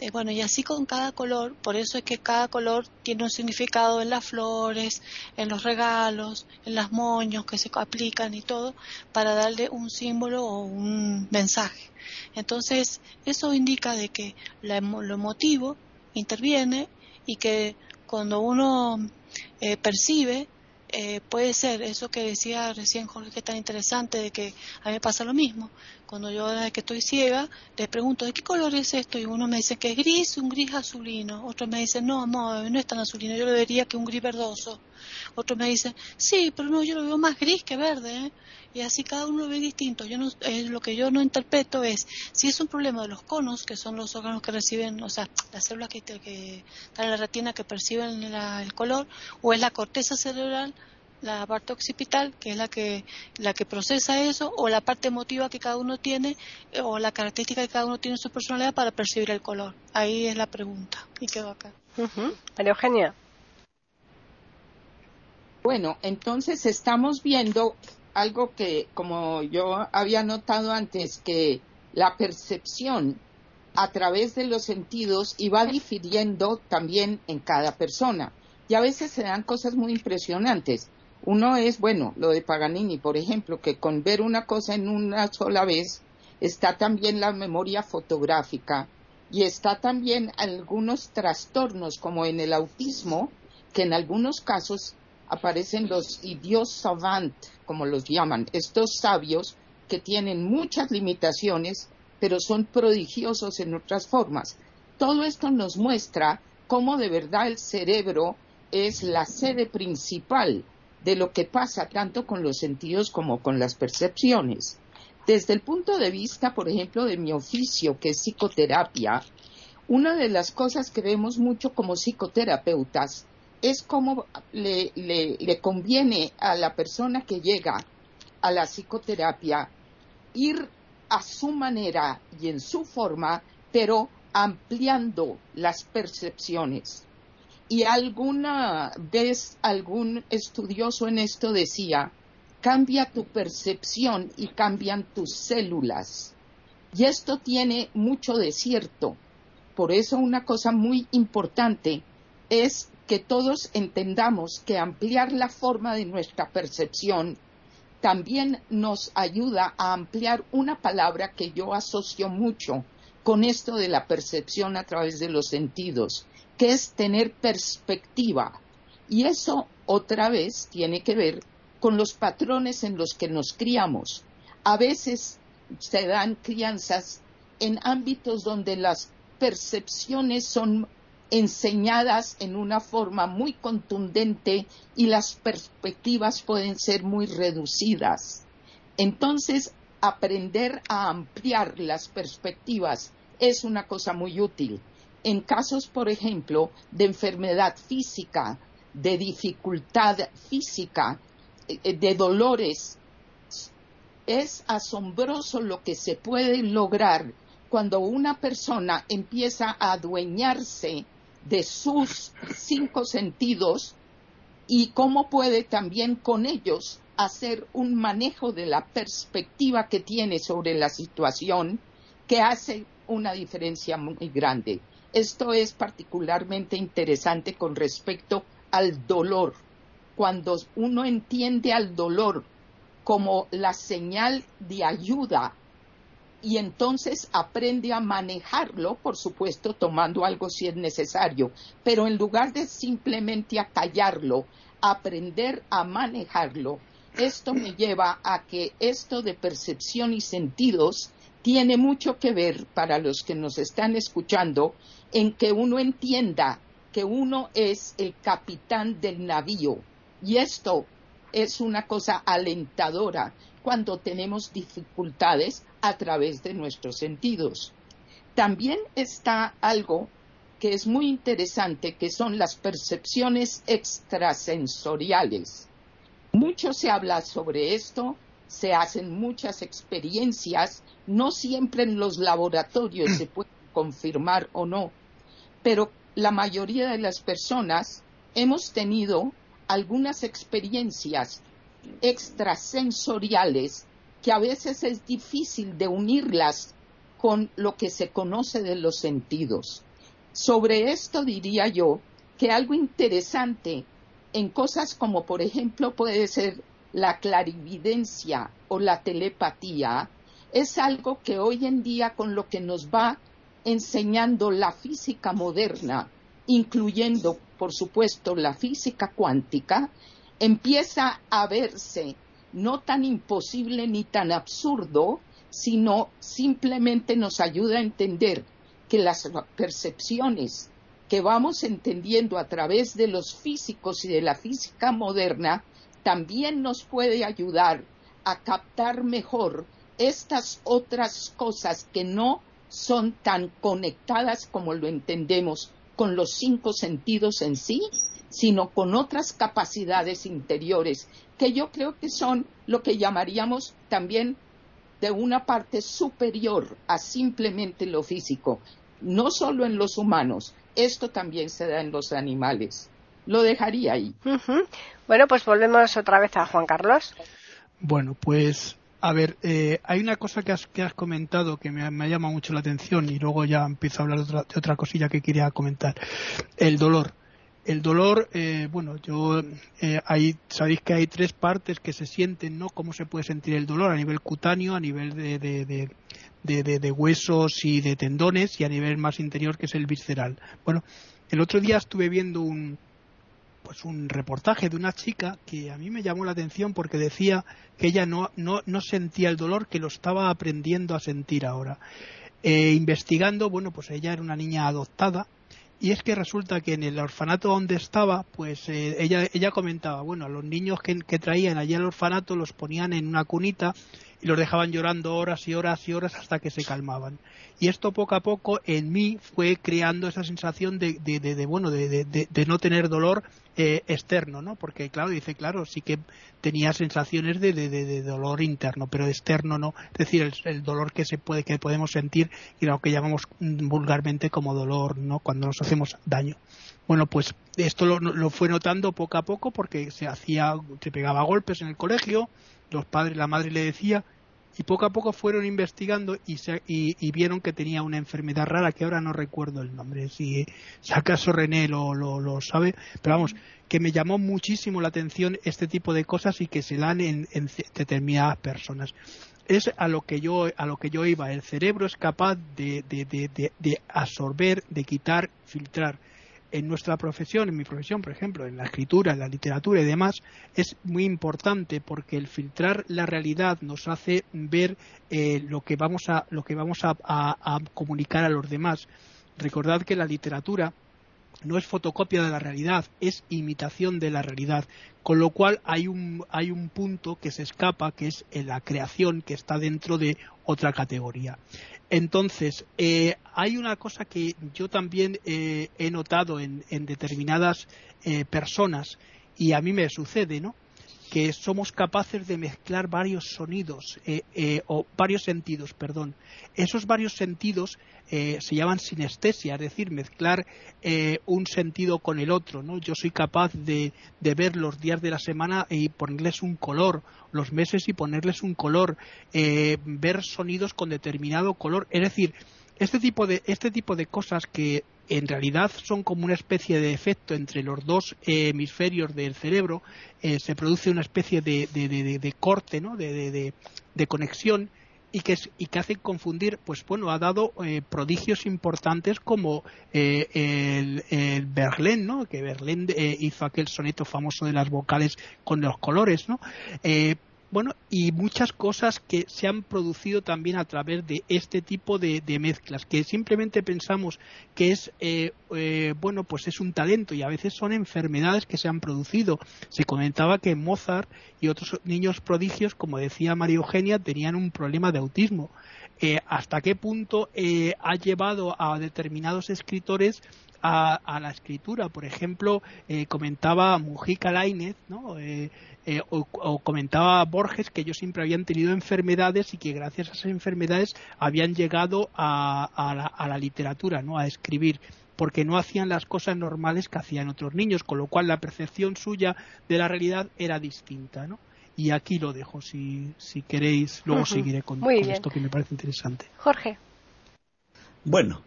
eh, bueno, y así con cada color, por eso es que cada color tiene un significado en las flores, en los regalos, en las moños que se aplican y todo, para darle un símbolo o un mensaje. Entonces, eso indica de que lo emotivo interviene y que cuando uno eh, percibe, eh, puede ser eso que decía recién Jorge, que es tan interesante, de que a mí me pasa lo mismo. Cuando yo, desde que estoy ciega, les pregunto, ¿de qué color es esto? Y uno me dice que es gris, un gris azulino. Otro me dice, no, no, no es tan azulino, yo lo vería que un gris verdoso. Otro me dice, sí, pero no, yo lo veo más gris que verde. ¿eh? Y así cada uno lo ve distinto. Yo no, eh, lo que yo no interpreto es si es un problema de los conos, que son los órganos que reciben, o sea, las células que, que están en la retina que perciben el color, o es la corteza cerebral la parte occipital, que es la que, la que procesa eso, o la parte emotiva que cada uno tiene, eh, o la característica que cada uno tiene en su personalidad para percibir el color. Ahí es la pregunta. Y quedó acá. María Eugenia. Bueno, entonces estamos viendo algo que, como yo había notado antes, que la percepción a través de los sentidos iba difiriendo también en cada persona. Y a veces se dan cosas muy impresionantes. Uno es, bueno, lo de Paganini, por ejemplo, que con ver una cosa en una sola vez está también la memoria fotográfica y está también algunos trastornos como en el autismo, que en algunos casos aparecen los idios savant, como los llaman, estos sabios que tienen muchas limitaciones, pero son prodigiosos en otras formas. Todo esto nos muestra cómo de verdad el cerebro es la sede principal de lo que pasa tanto con los sentidos como con las percepciones. Desde el punto de vista, por ejemplo, de mi oficio, que es psicoterapia, una de las cosas que vemos mucho como psicoterapeutas es cómo le, le, conviene a la persona que llega a la psicoterapia ir a su manera y en su forma, pero ampliando las percepciones. Y alguna vez algún estudioso en esto decía, cambia tu percepción y cambian tus células. Y esto tiene mucho de cierto. Por eso una cosa muy importante es que todos entendamos que ampliar la forma de nuestra percepción también nos ayuda a ampliar una palabra que yo asocio mucho con esto de la percepción a través de los sentidos, que es tener perspectiva. Y eso otra vez tiene que ver con los patrones en los que nos criamos. A veces se dan crianzas en ámbitos donde las percepciones son enseñadas en una forma muy contundente y las perspectivas pueden ser muy reducidas. Entonces, aprender a ampliar las perspectivas es una cosa muy útil en casos, por ejemplo, de enfermedad física, de dificultad física, eh, de dolores, es asombroso lo que se puede lograr cuando una persona empieza a adueñarse de sus cinco sentidos y cómo puede también con ellos hacer un manejo de la perspectiva que tiene sobre la situación que hace una diferencia muy grande. Esto es particularmente interesante con respecto al dolor. Cuando uno entiende al dolor como la señal de ayuda y entonces aprende a manejarlo, por supuesto, tomando algo si es necesario, pero en lugar de simplemente acallarlo, aprender a manejarlo, esto me lleva a que esto de percepción y sentidos tiene mucho que ver para los que nos están escuchando en que uno entienda que uno es el capitán del navío. Y esto es una cosa alentadora cuando tenemos dificultades a través de nuestros sentidos. También está algo que es muy interesante, que son las percepciones extrasensoriales. Mucho se habla sobre esto, se hacen muchas experiencias, no siempre en los laboratorios se puede confirmar o no, pero la mayoría de las personas hemos tenido algunas experiencias extrasensoriales que a veces es difícil de unirlas con lo que se conoce de los sentidos. Sobre esto diría yo que algo interesante en cosas como por ejemplo puede ser la clarividencia o la telepatía es algo que hoy en día con lo que nos va enseñando la física moderna, incluyendo, por supuesto, la física cuántica, empieza a verse no tan imposible ni tan absurdo, sino simplemente nos ayuda a entender que las percepciones que vamos entendiendo a través de los físicos y de la física moderna también nos puede ayudar a captar mejor estas otras cosas que no son tan conectadas como lo entendemos con los cinco sentidos en sí, sino con otras capacidades interiores que yo creo que son lo que llamaríamos también de una parte superior a simplemente lo físico, no solo en los humanos, esto también se da en los animales. Lo dejaría ahí. Bueno, pues volvemos otra vez a Juan Carlos. Bueno, pues a ver, eh, hay una cosa que has, que has comentado que me, me, llama mucho la atención y luego ya empiezo a hablar de otra, de otra cosilla que quería comentar. El dolor. El dolor, eh, bueno, yo eh, hay, sabéis que hay tres partes que se sienten, ¿no? Cómo se puede sentir el dolor a nivel cutáneo, a nivel de, de, de, de, huesos y de tendones y a nivel más interior que es el visceral. Bueno, el otro día estuve viendo un, pues un reportaje de una chica que a mí me llamó la atención porque decía que ella no, no, no sentía el dolor, que lo estaba aprendiendo a sentir ahora. Eh, investigando, bueno, pues ella era una niña adoptada y es que resulta que en el orfanato donde estaba, pues eh, ella, ella comentaba, bueno, a los niños que, que traían allí al orfanato los ponían en una cunita y los dejaban llorando horas y horas y horas hasta que se calmaban. Y esto poco a poco en mí fue creando esa sensación de, de, de, bueno, de, no tener dolor eh, externo, ¿no? Porque claro, dice, claro, sí que tenía sensaciones de, dolor interno, pero externo no. Es decir, el, el, dolor que se puede, que podemos sentir y lo que llamamos vulgarmente como dolor, ¿no? Cuando nos hacemos daño. Bueno, pues esto lo, lo fue notando poco a poco porque se hacía, se pegaba golpes en el colegio, los padres, la madre le decía, y poco a poco fueron investigando y, se, y, vieron que tenía una enfermedad rara que ahora no recuerdo el nombre, si, si acaso René lo, lo, lo, sabe, pero vamos, que me llamó muchísimo la atención este tipo de cosas y que se dan en, en determinadas personas. Es a lo que yo a lo que yo iba. El cerebro es capaz de, de, de, de absorber, de quitar, filtrar en nuestra profesión, en mi profesión, por ejemplo, en la escritura, en la literatura y demás, es muy importante porque el filtrar la realidad nos hace ver eh, lo que vamos a lo que vamos a, a, comunicar a los demás. Recordad que la literatura no es fotocopia de la realidad, es imitación de la realidad. Con lo cual hay un, hay un punto que se escapa, que es la creación, que está dentro de otra categoría. Entonces, eh, hay una cosa que yo también eh, he notado en, en determinadas eh, personas, y a mí me sucede, ¿no? Que somos capaces de mezclar varios sonidos eh, eh, o varios sentidos, perdón. Esos varios sentidos eh, se llaman sinestesia, es decir, mezclar eh, un sentido con el otro. ¿no? Yo soy capaz de, de, ver los días de la semana y ponerles un color, los meses y ponerles un color, eh, ver sonidos con determinado color. Es decir, este tipo de, este tipo de cosas que en realidad son como una especie de efecto entre los dos hemisferios del cerebro, eh, se produce una especie de, de, de, de corte, ¿no? de, conexión y que, y que hace confundir, pues bueno, ha dado eh, prodigios importantes como eh, el, el Berlín, ¿no? Que Berlín eh, hizo aquel soneto famoso de las vocales con los colores, ¿no? Bueno, y muchas cosas que se han producido también a través de este tipo de, de mezclas, que simplemente pensamos que es, eh, eh, bueno, pues es un talento y a veces son enfermedades que se han producido. Se comentaba que Mozart y otros niños prodigios, como decía María Eugenia, tenían un problema de autismo. Eh, ¿Hasta qué punto eh, ha llevado a determinados escritores a, a, la escritura. Por ejemplo, eh, comentaba Mujica Lainez, ¿no? Eh, eh, o, o, comentaba Borges que ellos siempre habían tenido enfermedades y que gracias a esas enfermedades habían llegado a, a, la, a la literatura, ¿no? A escribir porque no hacían las cosas normales que hacían otros niños, con lo cual la percepción suya de la realidad era distinta, ¿no? Y aquí lo dejo, si, si queréis, luego uh -huh. seguiré con, con esto que me parece interesante. Jorge. Bueno,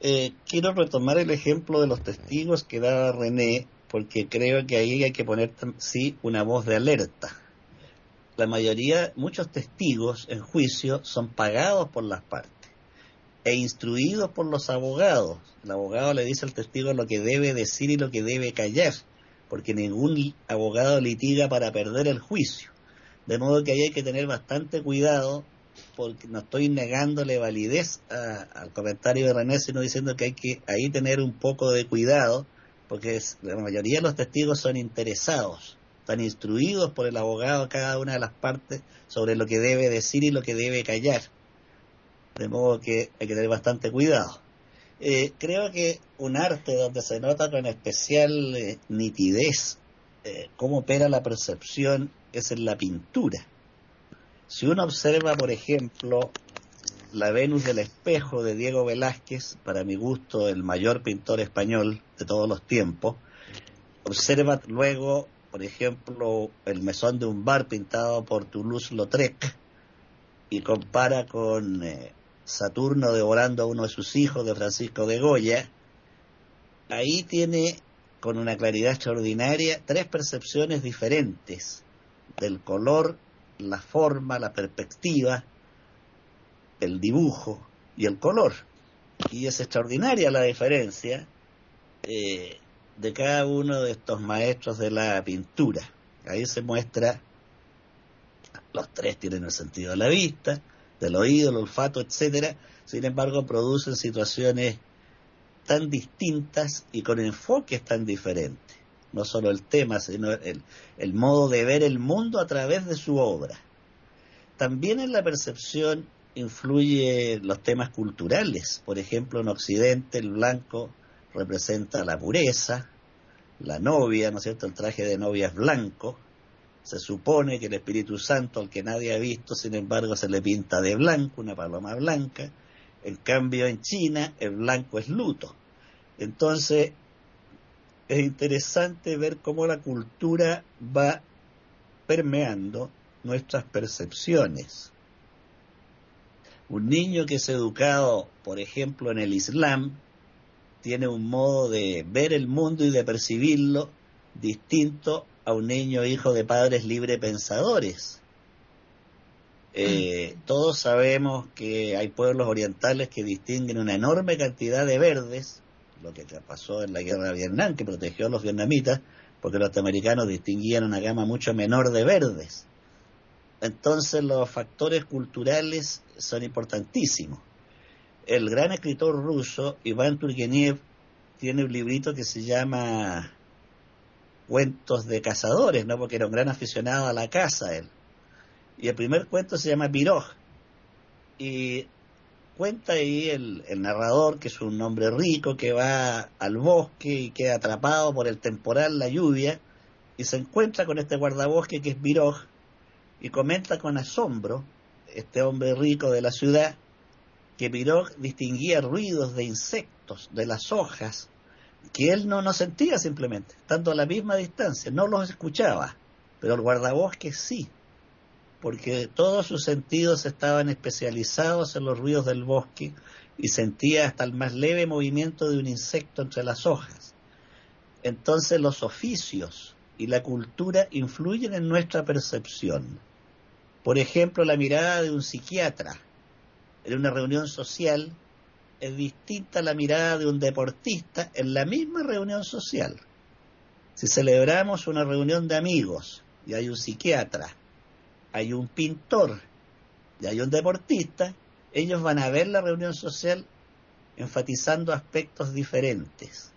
eh, quiero retomar el ejemplo de los testigos que da René, porque creo que ahí hay que poner sí una voz de alerta. La mayoría, muchos testigos en juicio son pagados por las partes e instruidos por los abogados. El abogado le dice al testigo lo que debe decir y lo que debe callar. porque ningún abogado litiga para perder el juicio. De modo que ahí hay que tener bastante cuidado, porque no estoy negándole validez al comentario de René, sino diciendo que hay que ahí tener un poco de cuidado, porque la mayoría de los testigos son interesados, están instruidos por el abogado cada una de las partes sobre lo que debe decir y lo que debe callar. De modo que hay que tener bastante cuidado. Eh, creo que un arte donde se nota con especial eh, nitidez eh, cómo opera la percepción es en la pintura. Si uno observa, por ejemplo, la Venus del espejo de Diego Velázquez, para mi gusto el mayor pintor español de todos los tiempos, observa luego, por ejemplo, el mesón de un bar pintado por Toulouse-Lautrec y compara con Saturno devorando a uno de sus hijos de Francisco de Goya, ahí tiene con una claridad extraordinaria tres percepciones diferentes del color, la forma, la perspectiva, el dibujo y el color. Y es extraordinaria la diferencia eh, de cada uno de estos maestros de la pintura. Ahí se muestra, los tres tienen el sentido de la vista, del oído, el olfato, etcétera, sin embargo producen situaciones tan distintas y con enfoques tan diferentes. No solo el tema, sino el, el modo de ver el mundo a través de su obra. También en la percepción influye los temas culturales. Por ejemplo, en Occidente el blanco representa la pureza, la novia, ¿no es cierto? El traje de novia es blanco, se supone que el Espíritu Santo, al que nadie ha visto, sin embargo, se le pinta de blanco, una paloma blanca. En cambio, en China, el blanco es luto. Entonces, es interesante ver cómo la cultura va permeando nuestras percepciones. Un niño que es educado, por ejemplo, en el Islam, tiene un modo de ver el mundo y de percibirlo distinto a un niño hijo de padres libre pensadores. Eh, todos sabemos que hay pueblos orientales que distinguen una enorme cantidad de verdes, lo que pasó en la guerra de Vietnam, que protegió a los vietnamitas, porque los norteamericanos distinguían una gama mucho menor de verdes. Entonces los factores culturales son importantísimos. El gran escritor ruso Iván Turgenev tiene un librito que se llama cuentos de cazadores, ¿no? Porque era un gran aficionado a la caza él. Y el primer cuento se llama Piroj. Y cuenta ahí el, el, narrador, que es un hombre rico, que va al bosque y queda atrapado por el temporal, la lluvia, y se encuentra con este guardabosque que es Piroj, y comenta con asombro, este hombre rico de la ciudad, que Piroj distinguía ruidos de insectos, de las hojas, que él no, no sentía simplemente, estando a la misma distancia, no los escuchaba, pero el guardabosque sí, porque todos sus sentidos estaban especializados en los ruidos del bosque y sentía hasta el más leve movimiento de un insecto entre las hojas. Entonces los oficios y la cultura influyen en nuestra percepción. Por ejemplo, la mirada de un psiquiatra en una reunión social es distinta a la mirada de un deportista en la misma reunión social. Si celebramos una reunión de amigos y hay un psiquiatra, hay un pintor y hay un deportista, ellos van a ver la reunión social enfatizando aspectos diferentes.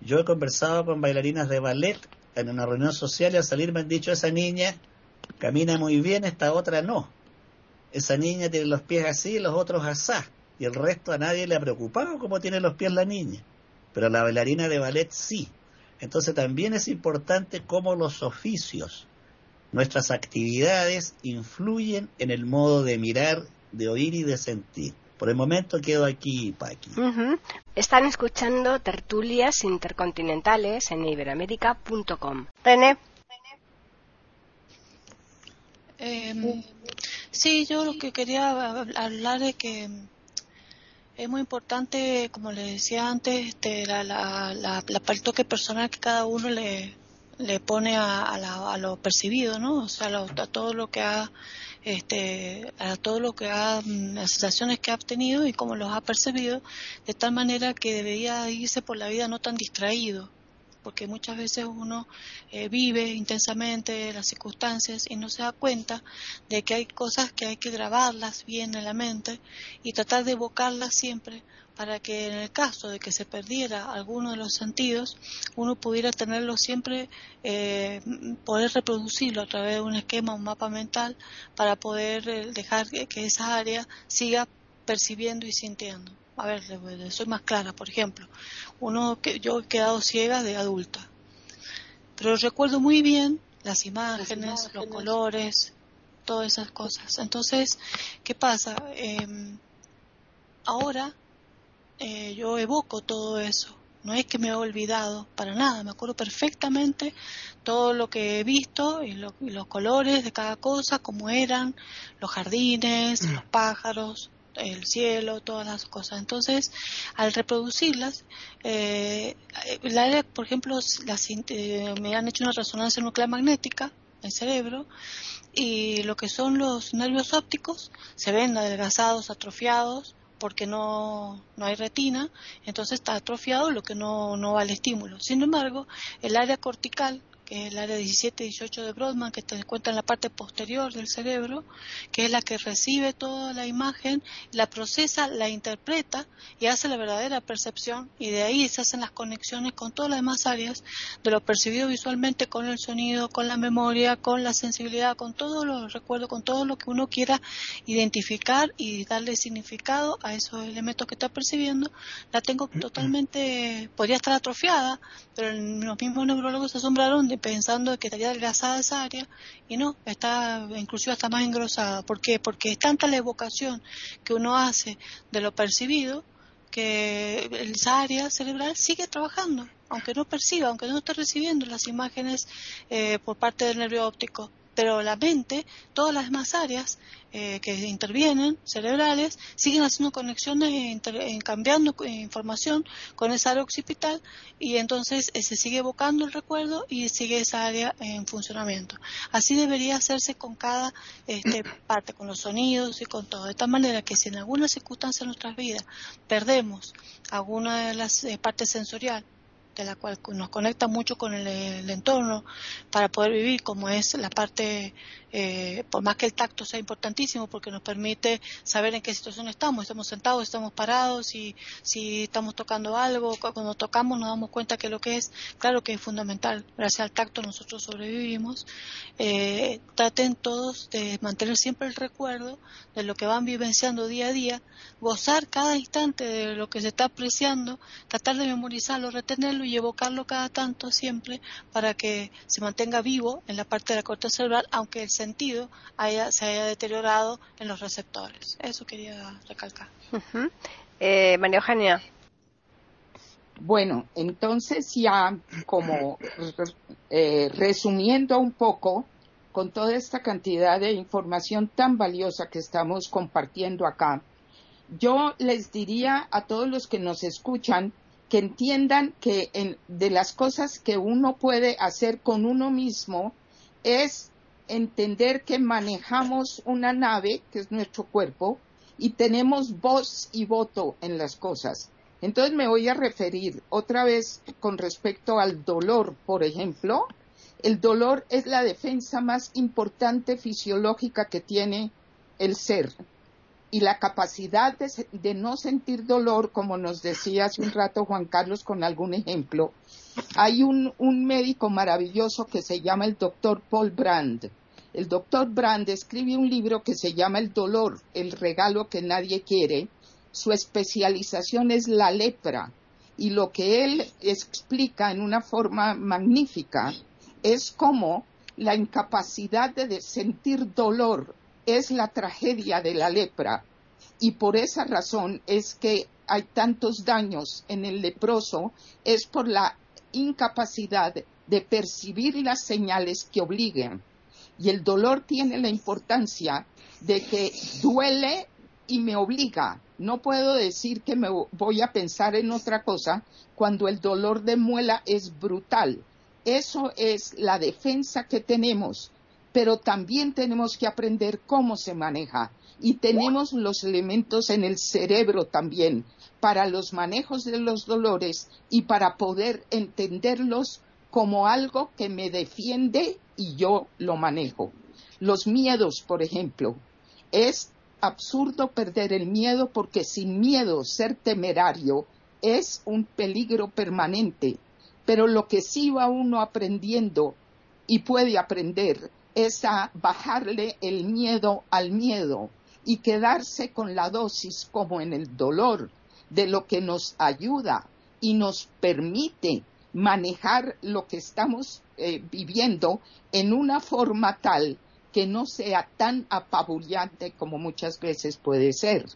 Yo he conversado con bailarinas de ballet en una reunión social y al salir me han dicho, esa niña camina muy bien, esta otra no. Esa niña tiene los pies así y los otros asá y el resto a nadie le ha preocupado cómo tiene los pies la niña, pero la bailarina de ballet sí. Entonces también es importante cómo los oficios, nuestras actividades influyen en el modo de mirar, de oír y de sentir. Por el momento quedo aquí, Paqui. Están escuchando tertulias intercontinentales en iberamérica.com. René. Eh, sí, yo lo que quería hablar es que es muy importante, como le decía antes, este, la, la, la, el toque personal que cada uno le, le pone a, a, lo percibido, ¿no? O sea, a todo lo que ha, este, a todo lo que ha, mm, las sensaciones que ha obtenido y cómo los ha percibido, de tal manera que debería irse por la vida no tan distraído. Porque muchas veces uno eh, vive intensamente las circunstancias y no se da cuenta de que hay cosas que hay que grabarlas bien en la mente y tratar de evocarlas siempre para que en el caso de que se perdiera alguno de los sentidos, uno pudiera tenerlo siempre, eh, poder reproducirlo a través de un esquema, un mapa mental, para poder eh, dejar que esa área siga percibiendo y sintiendo a ver, soy más clara, por ejemplo, uno que yo he quedado ciega de adulta, pero recuerdo muy bien las imágenes, los colores, todas esas cosas. Entonces, ¿qué pasa? Em, ahora eh, yo evoco todo eso. No es que me he olvidado para nada, me acuerdo perfectamente todo lo que he visto y, y los colores de cada cosa, cómo eran, los jardines, los pájaros, el cielo, todas las cosas. Entonces, al reproducirlas, eh, área, por ejemplo, eh, me han hecho una resonancia nuclear magnética el cerebro y lo que son los nervios ópticos se ven adelgazados, atrofiados, porque no, no hay retina, entonces está atrofiado lo que no, no va al estímulo. Sin embargo, el área cortical, que es el área 17-18 de Brodmann, que se encuentra en la parte posterior del cerebro, que es la que recibe toda la imagen, la procesa, la interpreta y hace la verdadera percepción y de ahí se hacen las conexiones con todas las demás áreas de lo percibido visualmente con el sonido, con la memoria, con la sensibilidad, con todo lo recuerdo, con todo lo que uno quiera identificar y darle significado a esos elementos que está percibiendo, la tengo totalmente, podría estar atrofiada, pero los mismos neurólogos se asombraron pensando que estaría adelgazada esa área y no, está inclusive hasta más engrosada. ¿Por qué? Porque es tanta la evocación que uno hace de lo percibido que esa área cerebral sigue trabajando, aunque no perciba, aunque no esté recibiendo las imágenes eh, por parte del nervio óptico pero la mente, todas las demás áreas eh, que intervienen, cerebrales, siguen haciendo conexiones, e cambiando información con esa área occipital y entonces eh, se sigue evocando el recuerdo y sigue esa área en funcionamiento. Así debería hacerse con cada este, parte, con los sonidos y con todo. De tal manera que si en alguna circunstancia de nuestras vidas perdemos alguna de las eh, partes sensoriales, de la cual nos conecta mucho con el, el, entorno para poder vivir, como es la parte eh, por más que el tacto sea importantísimo porque nos permite saber en qué situación estamos, estamos sentados, estamos parados, y si estamos tocando algo, cuando tocamos nos damos cuenta que lo que es, claro que es fundamental, gracias al tacto nosotros sobrevivimos, eh, traten todos de mantener siempre el recuerdo de lo que van vivenciando día a día, gozar cada instante de lo que se está apreciando, tratar de memorizarlo, retenerlo y evocarlo cada tanto siempre para que se mantenga vivo en la parte de la corteza cerebral, aunque el sentido se haya deteriorado en los receptores. Eso quería recalcar. Eh, María Eugenia. Bueno, entonces ya como eh, resumiendo un poco con toda esta cantidad de información tan valiosa que estamos compartiendo acá, yo les diría a todos los que nos escuchan que entiendan que de las cosas que uno puede hacer con uno mismo es entender que manejamos una nave, que es nuestro cuerpo, y tenemos voz y voto en las cosas. Entonces me voy a referir otra vez con respecto al dolor, por ejemplo. El dolor es la defensa más importante fisiológica que tiene el ser. Y la capacidad de, no sentir dolor, como nos decía hace un rato Juan Carlos con algún ejemplo, hay un, un médico maravilloso que se llama el doctor Paul Brand el doctor Brand escribe un libro que se llama El dolor, el regalo que nadie quiere. Su especialización es la lepra. Y lo que él explica en una forma magnífica es cómo la incapacidad de sentir dolor es la tragedia de la lepra. Y por esa razón es que hay tantos daños en el leproso, es por la incapacidad de percibir las señales que obliguen y el dolor tiene la importancia de que duele y me obliga. No puedo decir que me voy a pensar en otra cosa cuando el dolor de muela es brutal. Eso es la defensa que tenemos pero también tenemos que aprender cómo se maneja y tenemos los elementos en el cerebro también para los manejos de los dolores y para poder entenderlos como algo que me defiende y yo lo manejo. Los miedos, por ejemplo, es absurdo perder el miedo porque sin miedo ser temerario es un peligro permanente. Pero lo que sí va uno aprendiendo y puede aprender es a bajarle el miedo al miedo y quedarse con la dosis como en el dolor de lo que nos ayuda y nos permite manejar lo que estamos eh, viviendo en una forma tal que no sea tan apabullante como muchas veces puede ser.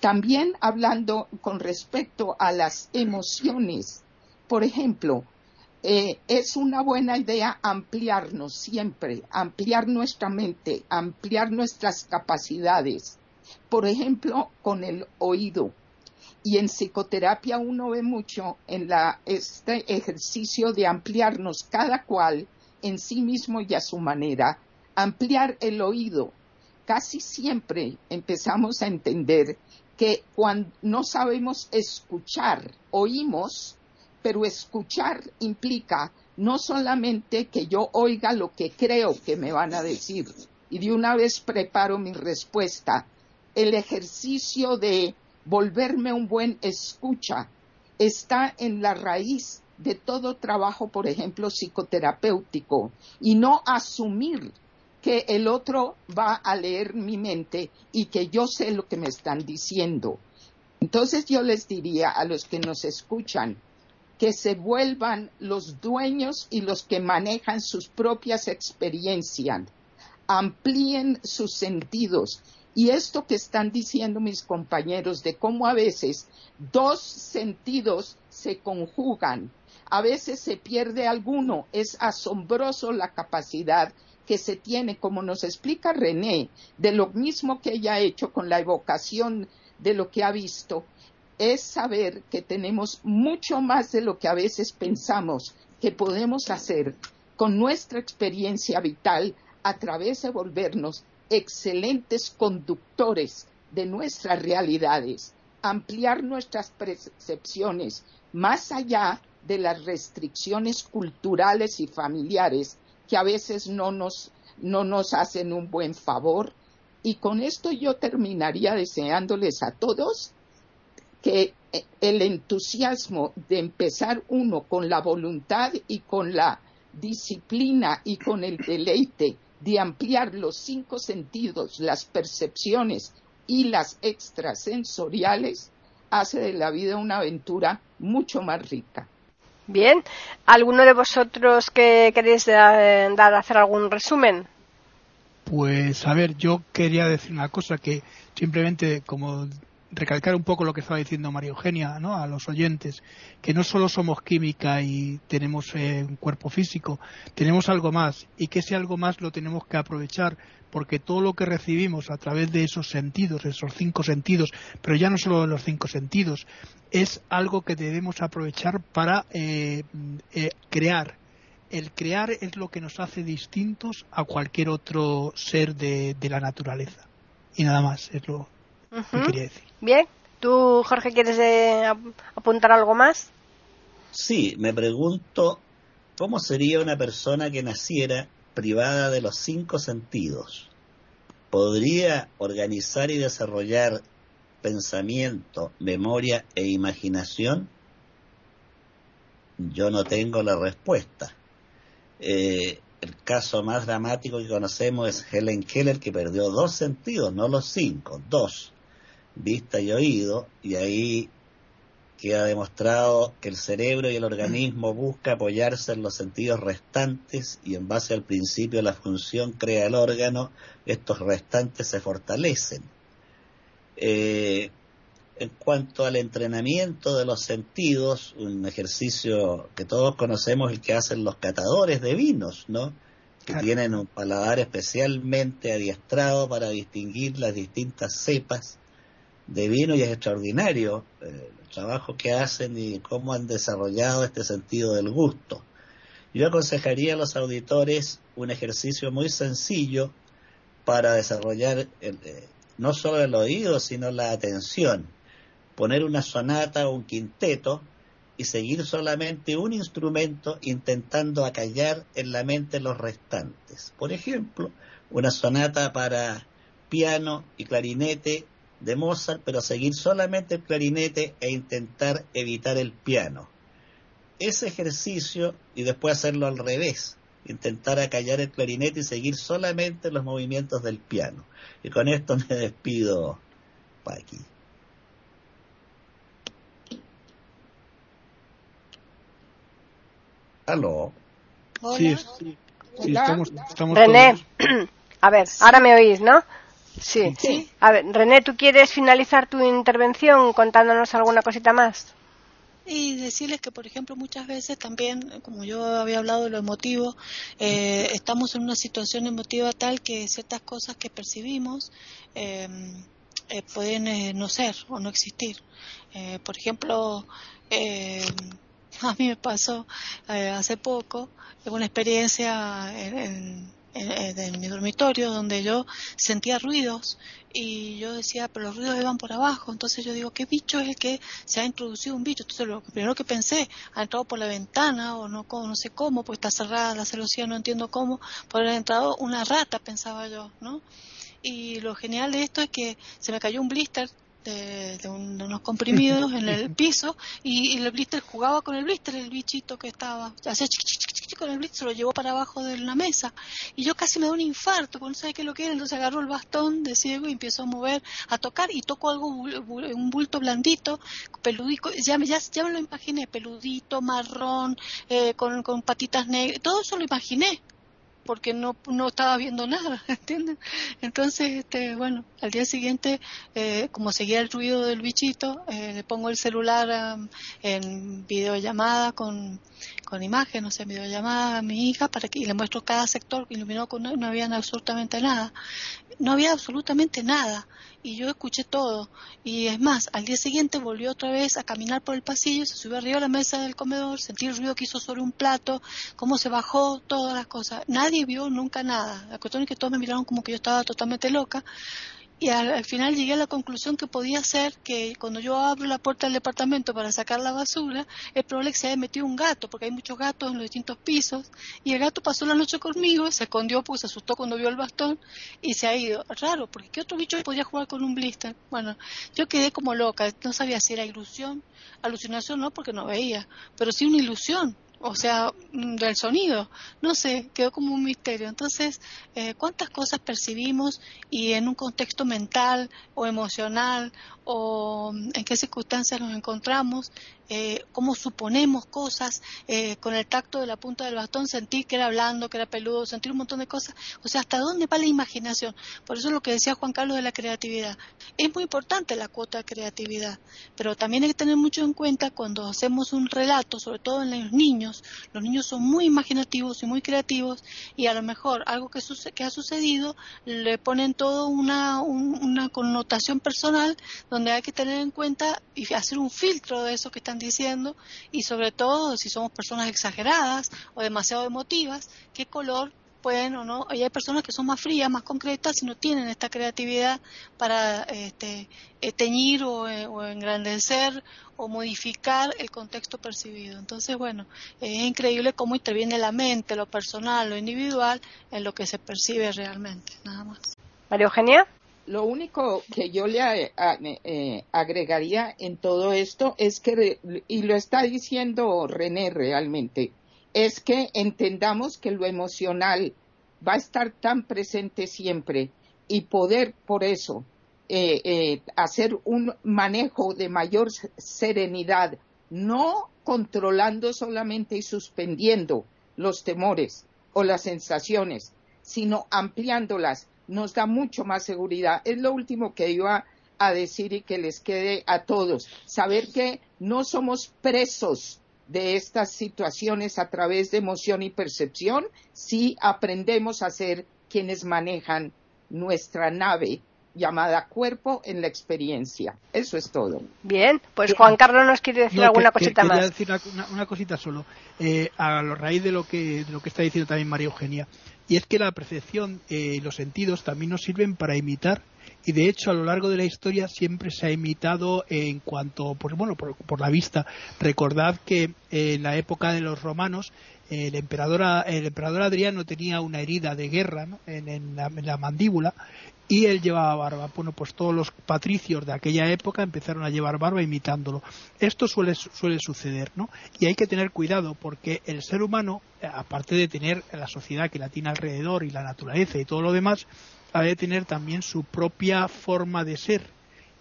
También hablando con respecto a las emociones, por ejemplo, eh, es una buena idea ampliarnos siempre, ampliar nuestra mente, ampliar nuestras capacidades. Por ejemplo, con el oído. Y en psicoterapia uno ve mucho en la, este ejercicio de ampliarnos cada cual en sí mismo y a su manera, ampliar el oído. Casi siempre empezamos a entender que cuando no sabemos escuchar, oímos, pero escuchar implica no solamente que yo oiga lo que creo que me van a decir y de una vez preparo mi respuesta, el ejercicio de volverme un buen escucha está en la raíz de todo trabajo, por ejemplo, psicoterapéutico, y no asumir que el otro va a leer mi mente y que yo sé lo que me están diciendo. Entonces yo les diría a los que nos escuchan, que se vuelvan los dueños y los que manejan sus propias experiencias, amplíen sus sentidos. Y esto que están diciendo mis compañeros de cómo a veces dos sentidos se conjugan, a veces se pierde alguno, es asombroso la capacidad que se tiene, como nos explica René, de lo mismo que ella ha hecho con la evocación de lo que ha visto, es saber que tenemos mucho más de lo que a veces pensamos que podemos hacer con nuestra experiencia vital a través de volvernos excelentes conductores de nuestras realidades, ampliar nuestras percepciones más allá de las restricciones culturales y familiares que a veces no nos, no nos hacen un buen favor. Y con esto yo terminaría deseándoles a todos que eh, el entusiasmo de empezar uno con la voluntad y con la disciplina y con el deleite de ampliar los cinco sentidos, las percepciones y las extrasensoriales, hace de la vida una aventura mucho más rica. Bien, ¿alguno de vosotros que queréis dar, dar hacer algún resumen? Pues a ver, yo quería decir una cosa que simplemente como recalcar un poco lo que estaba diciendo María Eugenia ¿no? a los oyentes, que no solo somos química y tenemos eh, un cuerpo físico, tenemos algo más y que ese algo más lo tenemos que aprovechar porque todo lo que recibimos a través de esos sentidos, esos cinco sentidos, pero ya no solo de los cinco sentidos, es algo que debemos aprovechar para eh, eh, crear. El crear es lo que nos hace distintos a cualquier otro ser de, de la naturaleza. Y nada más, es lo, Bien, ¿tú, Jorge, quieres eh, apuntar algo más? Sí, me pregunto cómo sería una persona que naciera privada de los cinco sentidos. ¿Podría organizar y desarrollar pensamiento, memoria e imaginación? Yo no tengo la respuesta. Eh, el caso más dramático que conocemos es Helen Keller, que perdió dos sentidos, no los cinco, dos vista y oído, y ahí queda demostrado que el cerebro y el organismo busca apoyarse en los sentidos restantes y en base al principio de la función crea el órgano, estos restantes se fortalecen. Eh, en cuanto al entrenamiento de los sentidos, un ejercicio que todos conocemos, el que hacen los catadores de vinos, ¿no? Que tienen un paladar especialmente adiestrado para distinguir las distintas cepas de vino y es extraordinario eh, el trabajo que hacen y cómo han desarrollado este sentido del gusto. Yo aconsejaría a los auditores un ejercicio muy sencillo para desarrollar eh, no solo el oído, sino la atención. Poner una sonata o un quinteto y seguir solamente un instrumento intentando acallar en la mente los restantes. Por ejemplo, una sonata para piano y clarinete de Mozart, pero seguir solamente el clarinete e intentar evitar el piano. Ese ejercicio y después hacerlo al revés, intentar acallar el clarinete y seguir solamente los movimientos del piano. Y con esto me despido, Paqui. ¿Aló? Sí, sí, estamos, estamos René, a ver, ahora me oís, ¿no? Sí. Sí. A ver, René, ¿tú quieres finalizar tu intervención contándonos alguna cosita más? Y decirles que, por ejemplo, muchas veces también, como yo había hablado de lo emotivo, eh, estamos en una situación emotiva tal que ciertas cosas que percibimos eh, eh, pueden eh, no ser o no existir. Eh, por ejemplo, eh, a mí me pasó eh, hace poco una experiencia en, en en, en mi dormitorio donde yo sentía ruidos y yo decía, pero los ruidos iban por abajo, entonces yo digo, ¿qué bicho es el que se ha introducido un bicho? Entonces lo primero que pensé, ha entrado por la ventana o no, no sé cómo, pues está cerrada la celosía, no entiendo cómo, por haber entrado una rata, pensaba yo, ¿no? Y lo genial de esto es que se me cayó un blister de, de, un, de, unos comprimidos en el piso y, y, el blister jugaba con el blister, el bichito que estaba, hacía con el blister, lo llevó para abajo de la mesa. Y yo casi me da un infarto, porque no sabía qué es lo que era, entonces agarró el bastón de ciego y empezó a mover, a tocar y tocó algo, un bulto blandito, peludito, ya, ya, ya me lo imaginé, peludito, marrón, eh, con, con patitas negras, todo eso lo imaginé, porque no, no estaba viendo nada, ¿entienden? Entonces, este, bueno, al día siguiente, eh, como seguía el ruido del bichito, eh, le pongo el celular en videollamada con, con imagen, o sea, videollamada a mi hija para que y le muestro cada sector iluminó con no, no había absolutamente nada. No había absolutamente nada y yo escuché todo. Y es más, al día siguiente volvió otra vez a caminar por el pasillo, se subió arriba a la mesa del comedor, sentí el ruido que hizo sobre un plato, cómo se bajó, todas las cosas. Nadie vio nunca nada. La cuestión es que todos me miraron como que yo estaba totalmente loca. Y al, al, final llegué a la conclusión que podía ser que cuando yo abro la puerta del departamento para sacar la basura, es probable que se haya metido un gato, porque hay muchos gatos en los distintos pisos, y el gato pasó la noche conmigo, se escondió, pues se asustó cuando vio el bastón, y se ha ido. Raro, porque ¿qué otro bicho podía jugar con un blister? Bueno, yo quedé como loca, no sabía si era ilusión, alucinación no, porque no veía, pero sí una ilusión, o sea, del sonido. No sé, quedó como un misterio. Entonces, eh, ¿cuántas cosas percibimos y en un contexto mental o emocional o en qué circunstancias nos encontramos? Eh, cómo suponemos cosas eh, con el tacto de la punta del bastón, sentir que era blando, que era peludo, sentir un montón de cosas. O sea, ¿hasta dónde va la imaginación? Por eso es lo que decía Juan Carlos de la creatividad. Es muy importante la cuota de creatividad, pero también hay que tener mucho en cuenta cuando hacemos un relato, sobre todo en los niños. Los niños son muy imaginativos y muy creativos y a lo mejor algo que, que ha sucedido le ponen todo una, un, una connotación personal donde hay que tener en cuenta y hacer un filtro de eso que diciendo y sobre todo si somos personas exageradas o demasiado emotivas, qué color pueden o no. Y hay personas que son más frías, más concretas y no tienen esta creatividad para este, teñir o, o, engrandecer o modificar el contexto percibido. Entonces, bueno, es increíble cómo interviene la mente, lo personal, lo individual en lo que se percibe realmente. Nada más. María Eugenia. Lo único que yo le eh, agregaría en todo esto es que, y lo está diciendo René realmente, es que entendamos que lo emocional va a estar tan presente siempre y poder por eso eh, eh, hacer un manejo de mayor serenidad, no controlando solamente y suspendiendo los temores o las sensaciones, sino ampliándolas nos da mucho más seguridad. Es lo último que iba a decir y que les quede a todos. Saber que no somos presos de estas situaciones a través de emoción y percepción si aprendemos a ser quienes manejan nuestra nave llamada cuerpo en la experiencia. Eso es todo. Bien, pues Juan Carlos nos quiere decir alguna cosita más. decir una, cosita solo, eh, a raíz de lo, que, de lo que está diciendo también María Eugenia. Y es que la percepción y los sentidos también nos sirven para imitar. Y de hecho a lo largo de la historia siempre se ha imitado en cuanto pues bueno por, la vista. Recordad que en la época de los romanos el emperador el emperador Adriano tenía una herida de guerra en, la, mandíbula y él llevaba barba. Bueno, pues todos los patricios de aquella época empezaron a llevar barba imitándolo. Esto suele, suele suceder, ¿no? Y hay que tener cuidado porque el ser humano, aparte de tener la sociedad que la tiene alrededor y la naturaleza y todo lo demás, ha de tener también su propia forma de ser.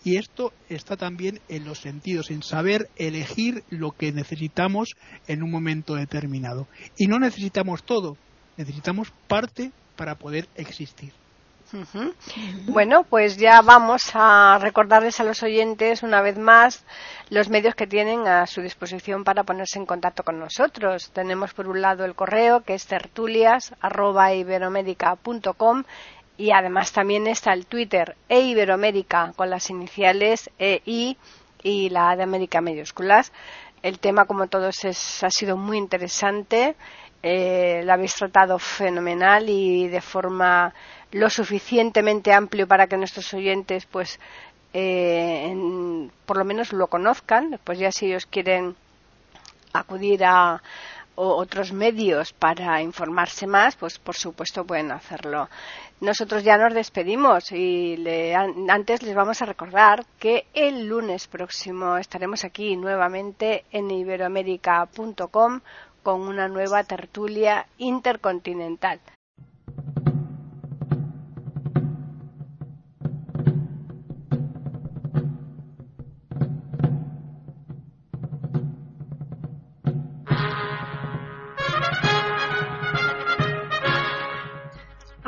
Y esto está también en los sentidos, en saber elegir lo que necesitamos en un momento determinado. Y no necesitamos todo, necesitamos parte para poder existir. Bueno, pues ya vamos a recordarles a los oyentes una vez más los medios que tienen a su disposición para ponerse en contacto con nosotros. Tenemos por un lado el correo que es tertulias.iberomedica.com y además también está el Twitter e Iberoamérica con las iniciales EI y la de América mayúsculas. El tema, como todos, es, ha sido muy interesante. Eh, lo habéis tratado fenomenal y de forma lo suficientemente amplio para que nuestros oyentes, pues, eh, por lo menos lo conozcan. Pues ya si ellos quieren acudir a, otros medios para informarse más, pues por supuesto pueden hacerlo. Nosotros ya nos despedimos y antes les vamos a recordar que el lunes próximo estaremos aquí nuevamente en iberoamérica.com con una nueva tertulia intercontinental.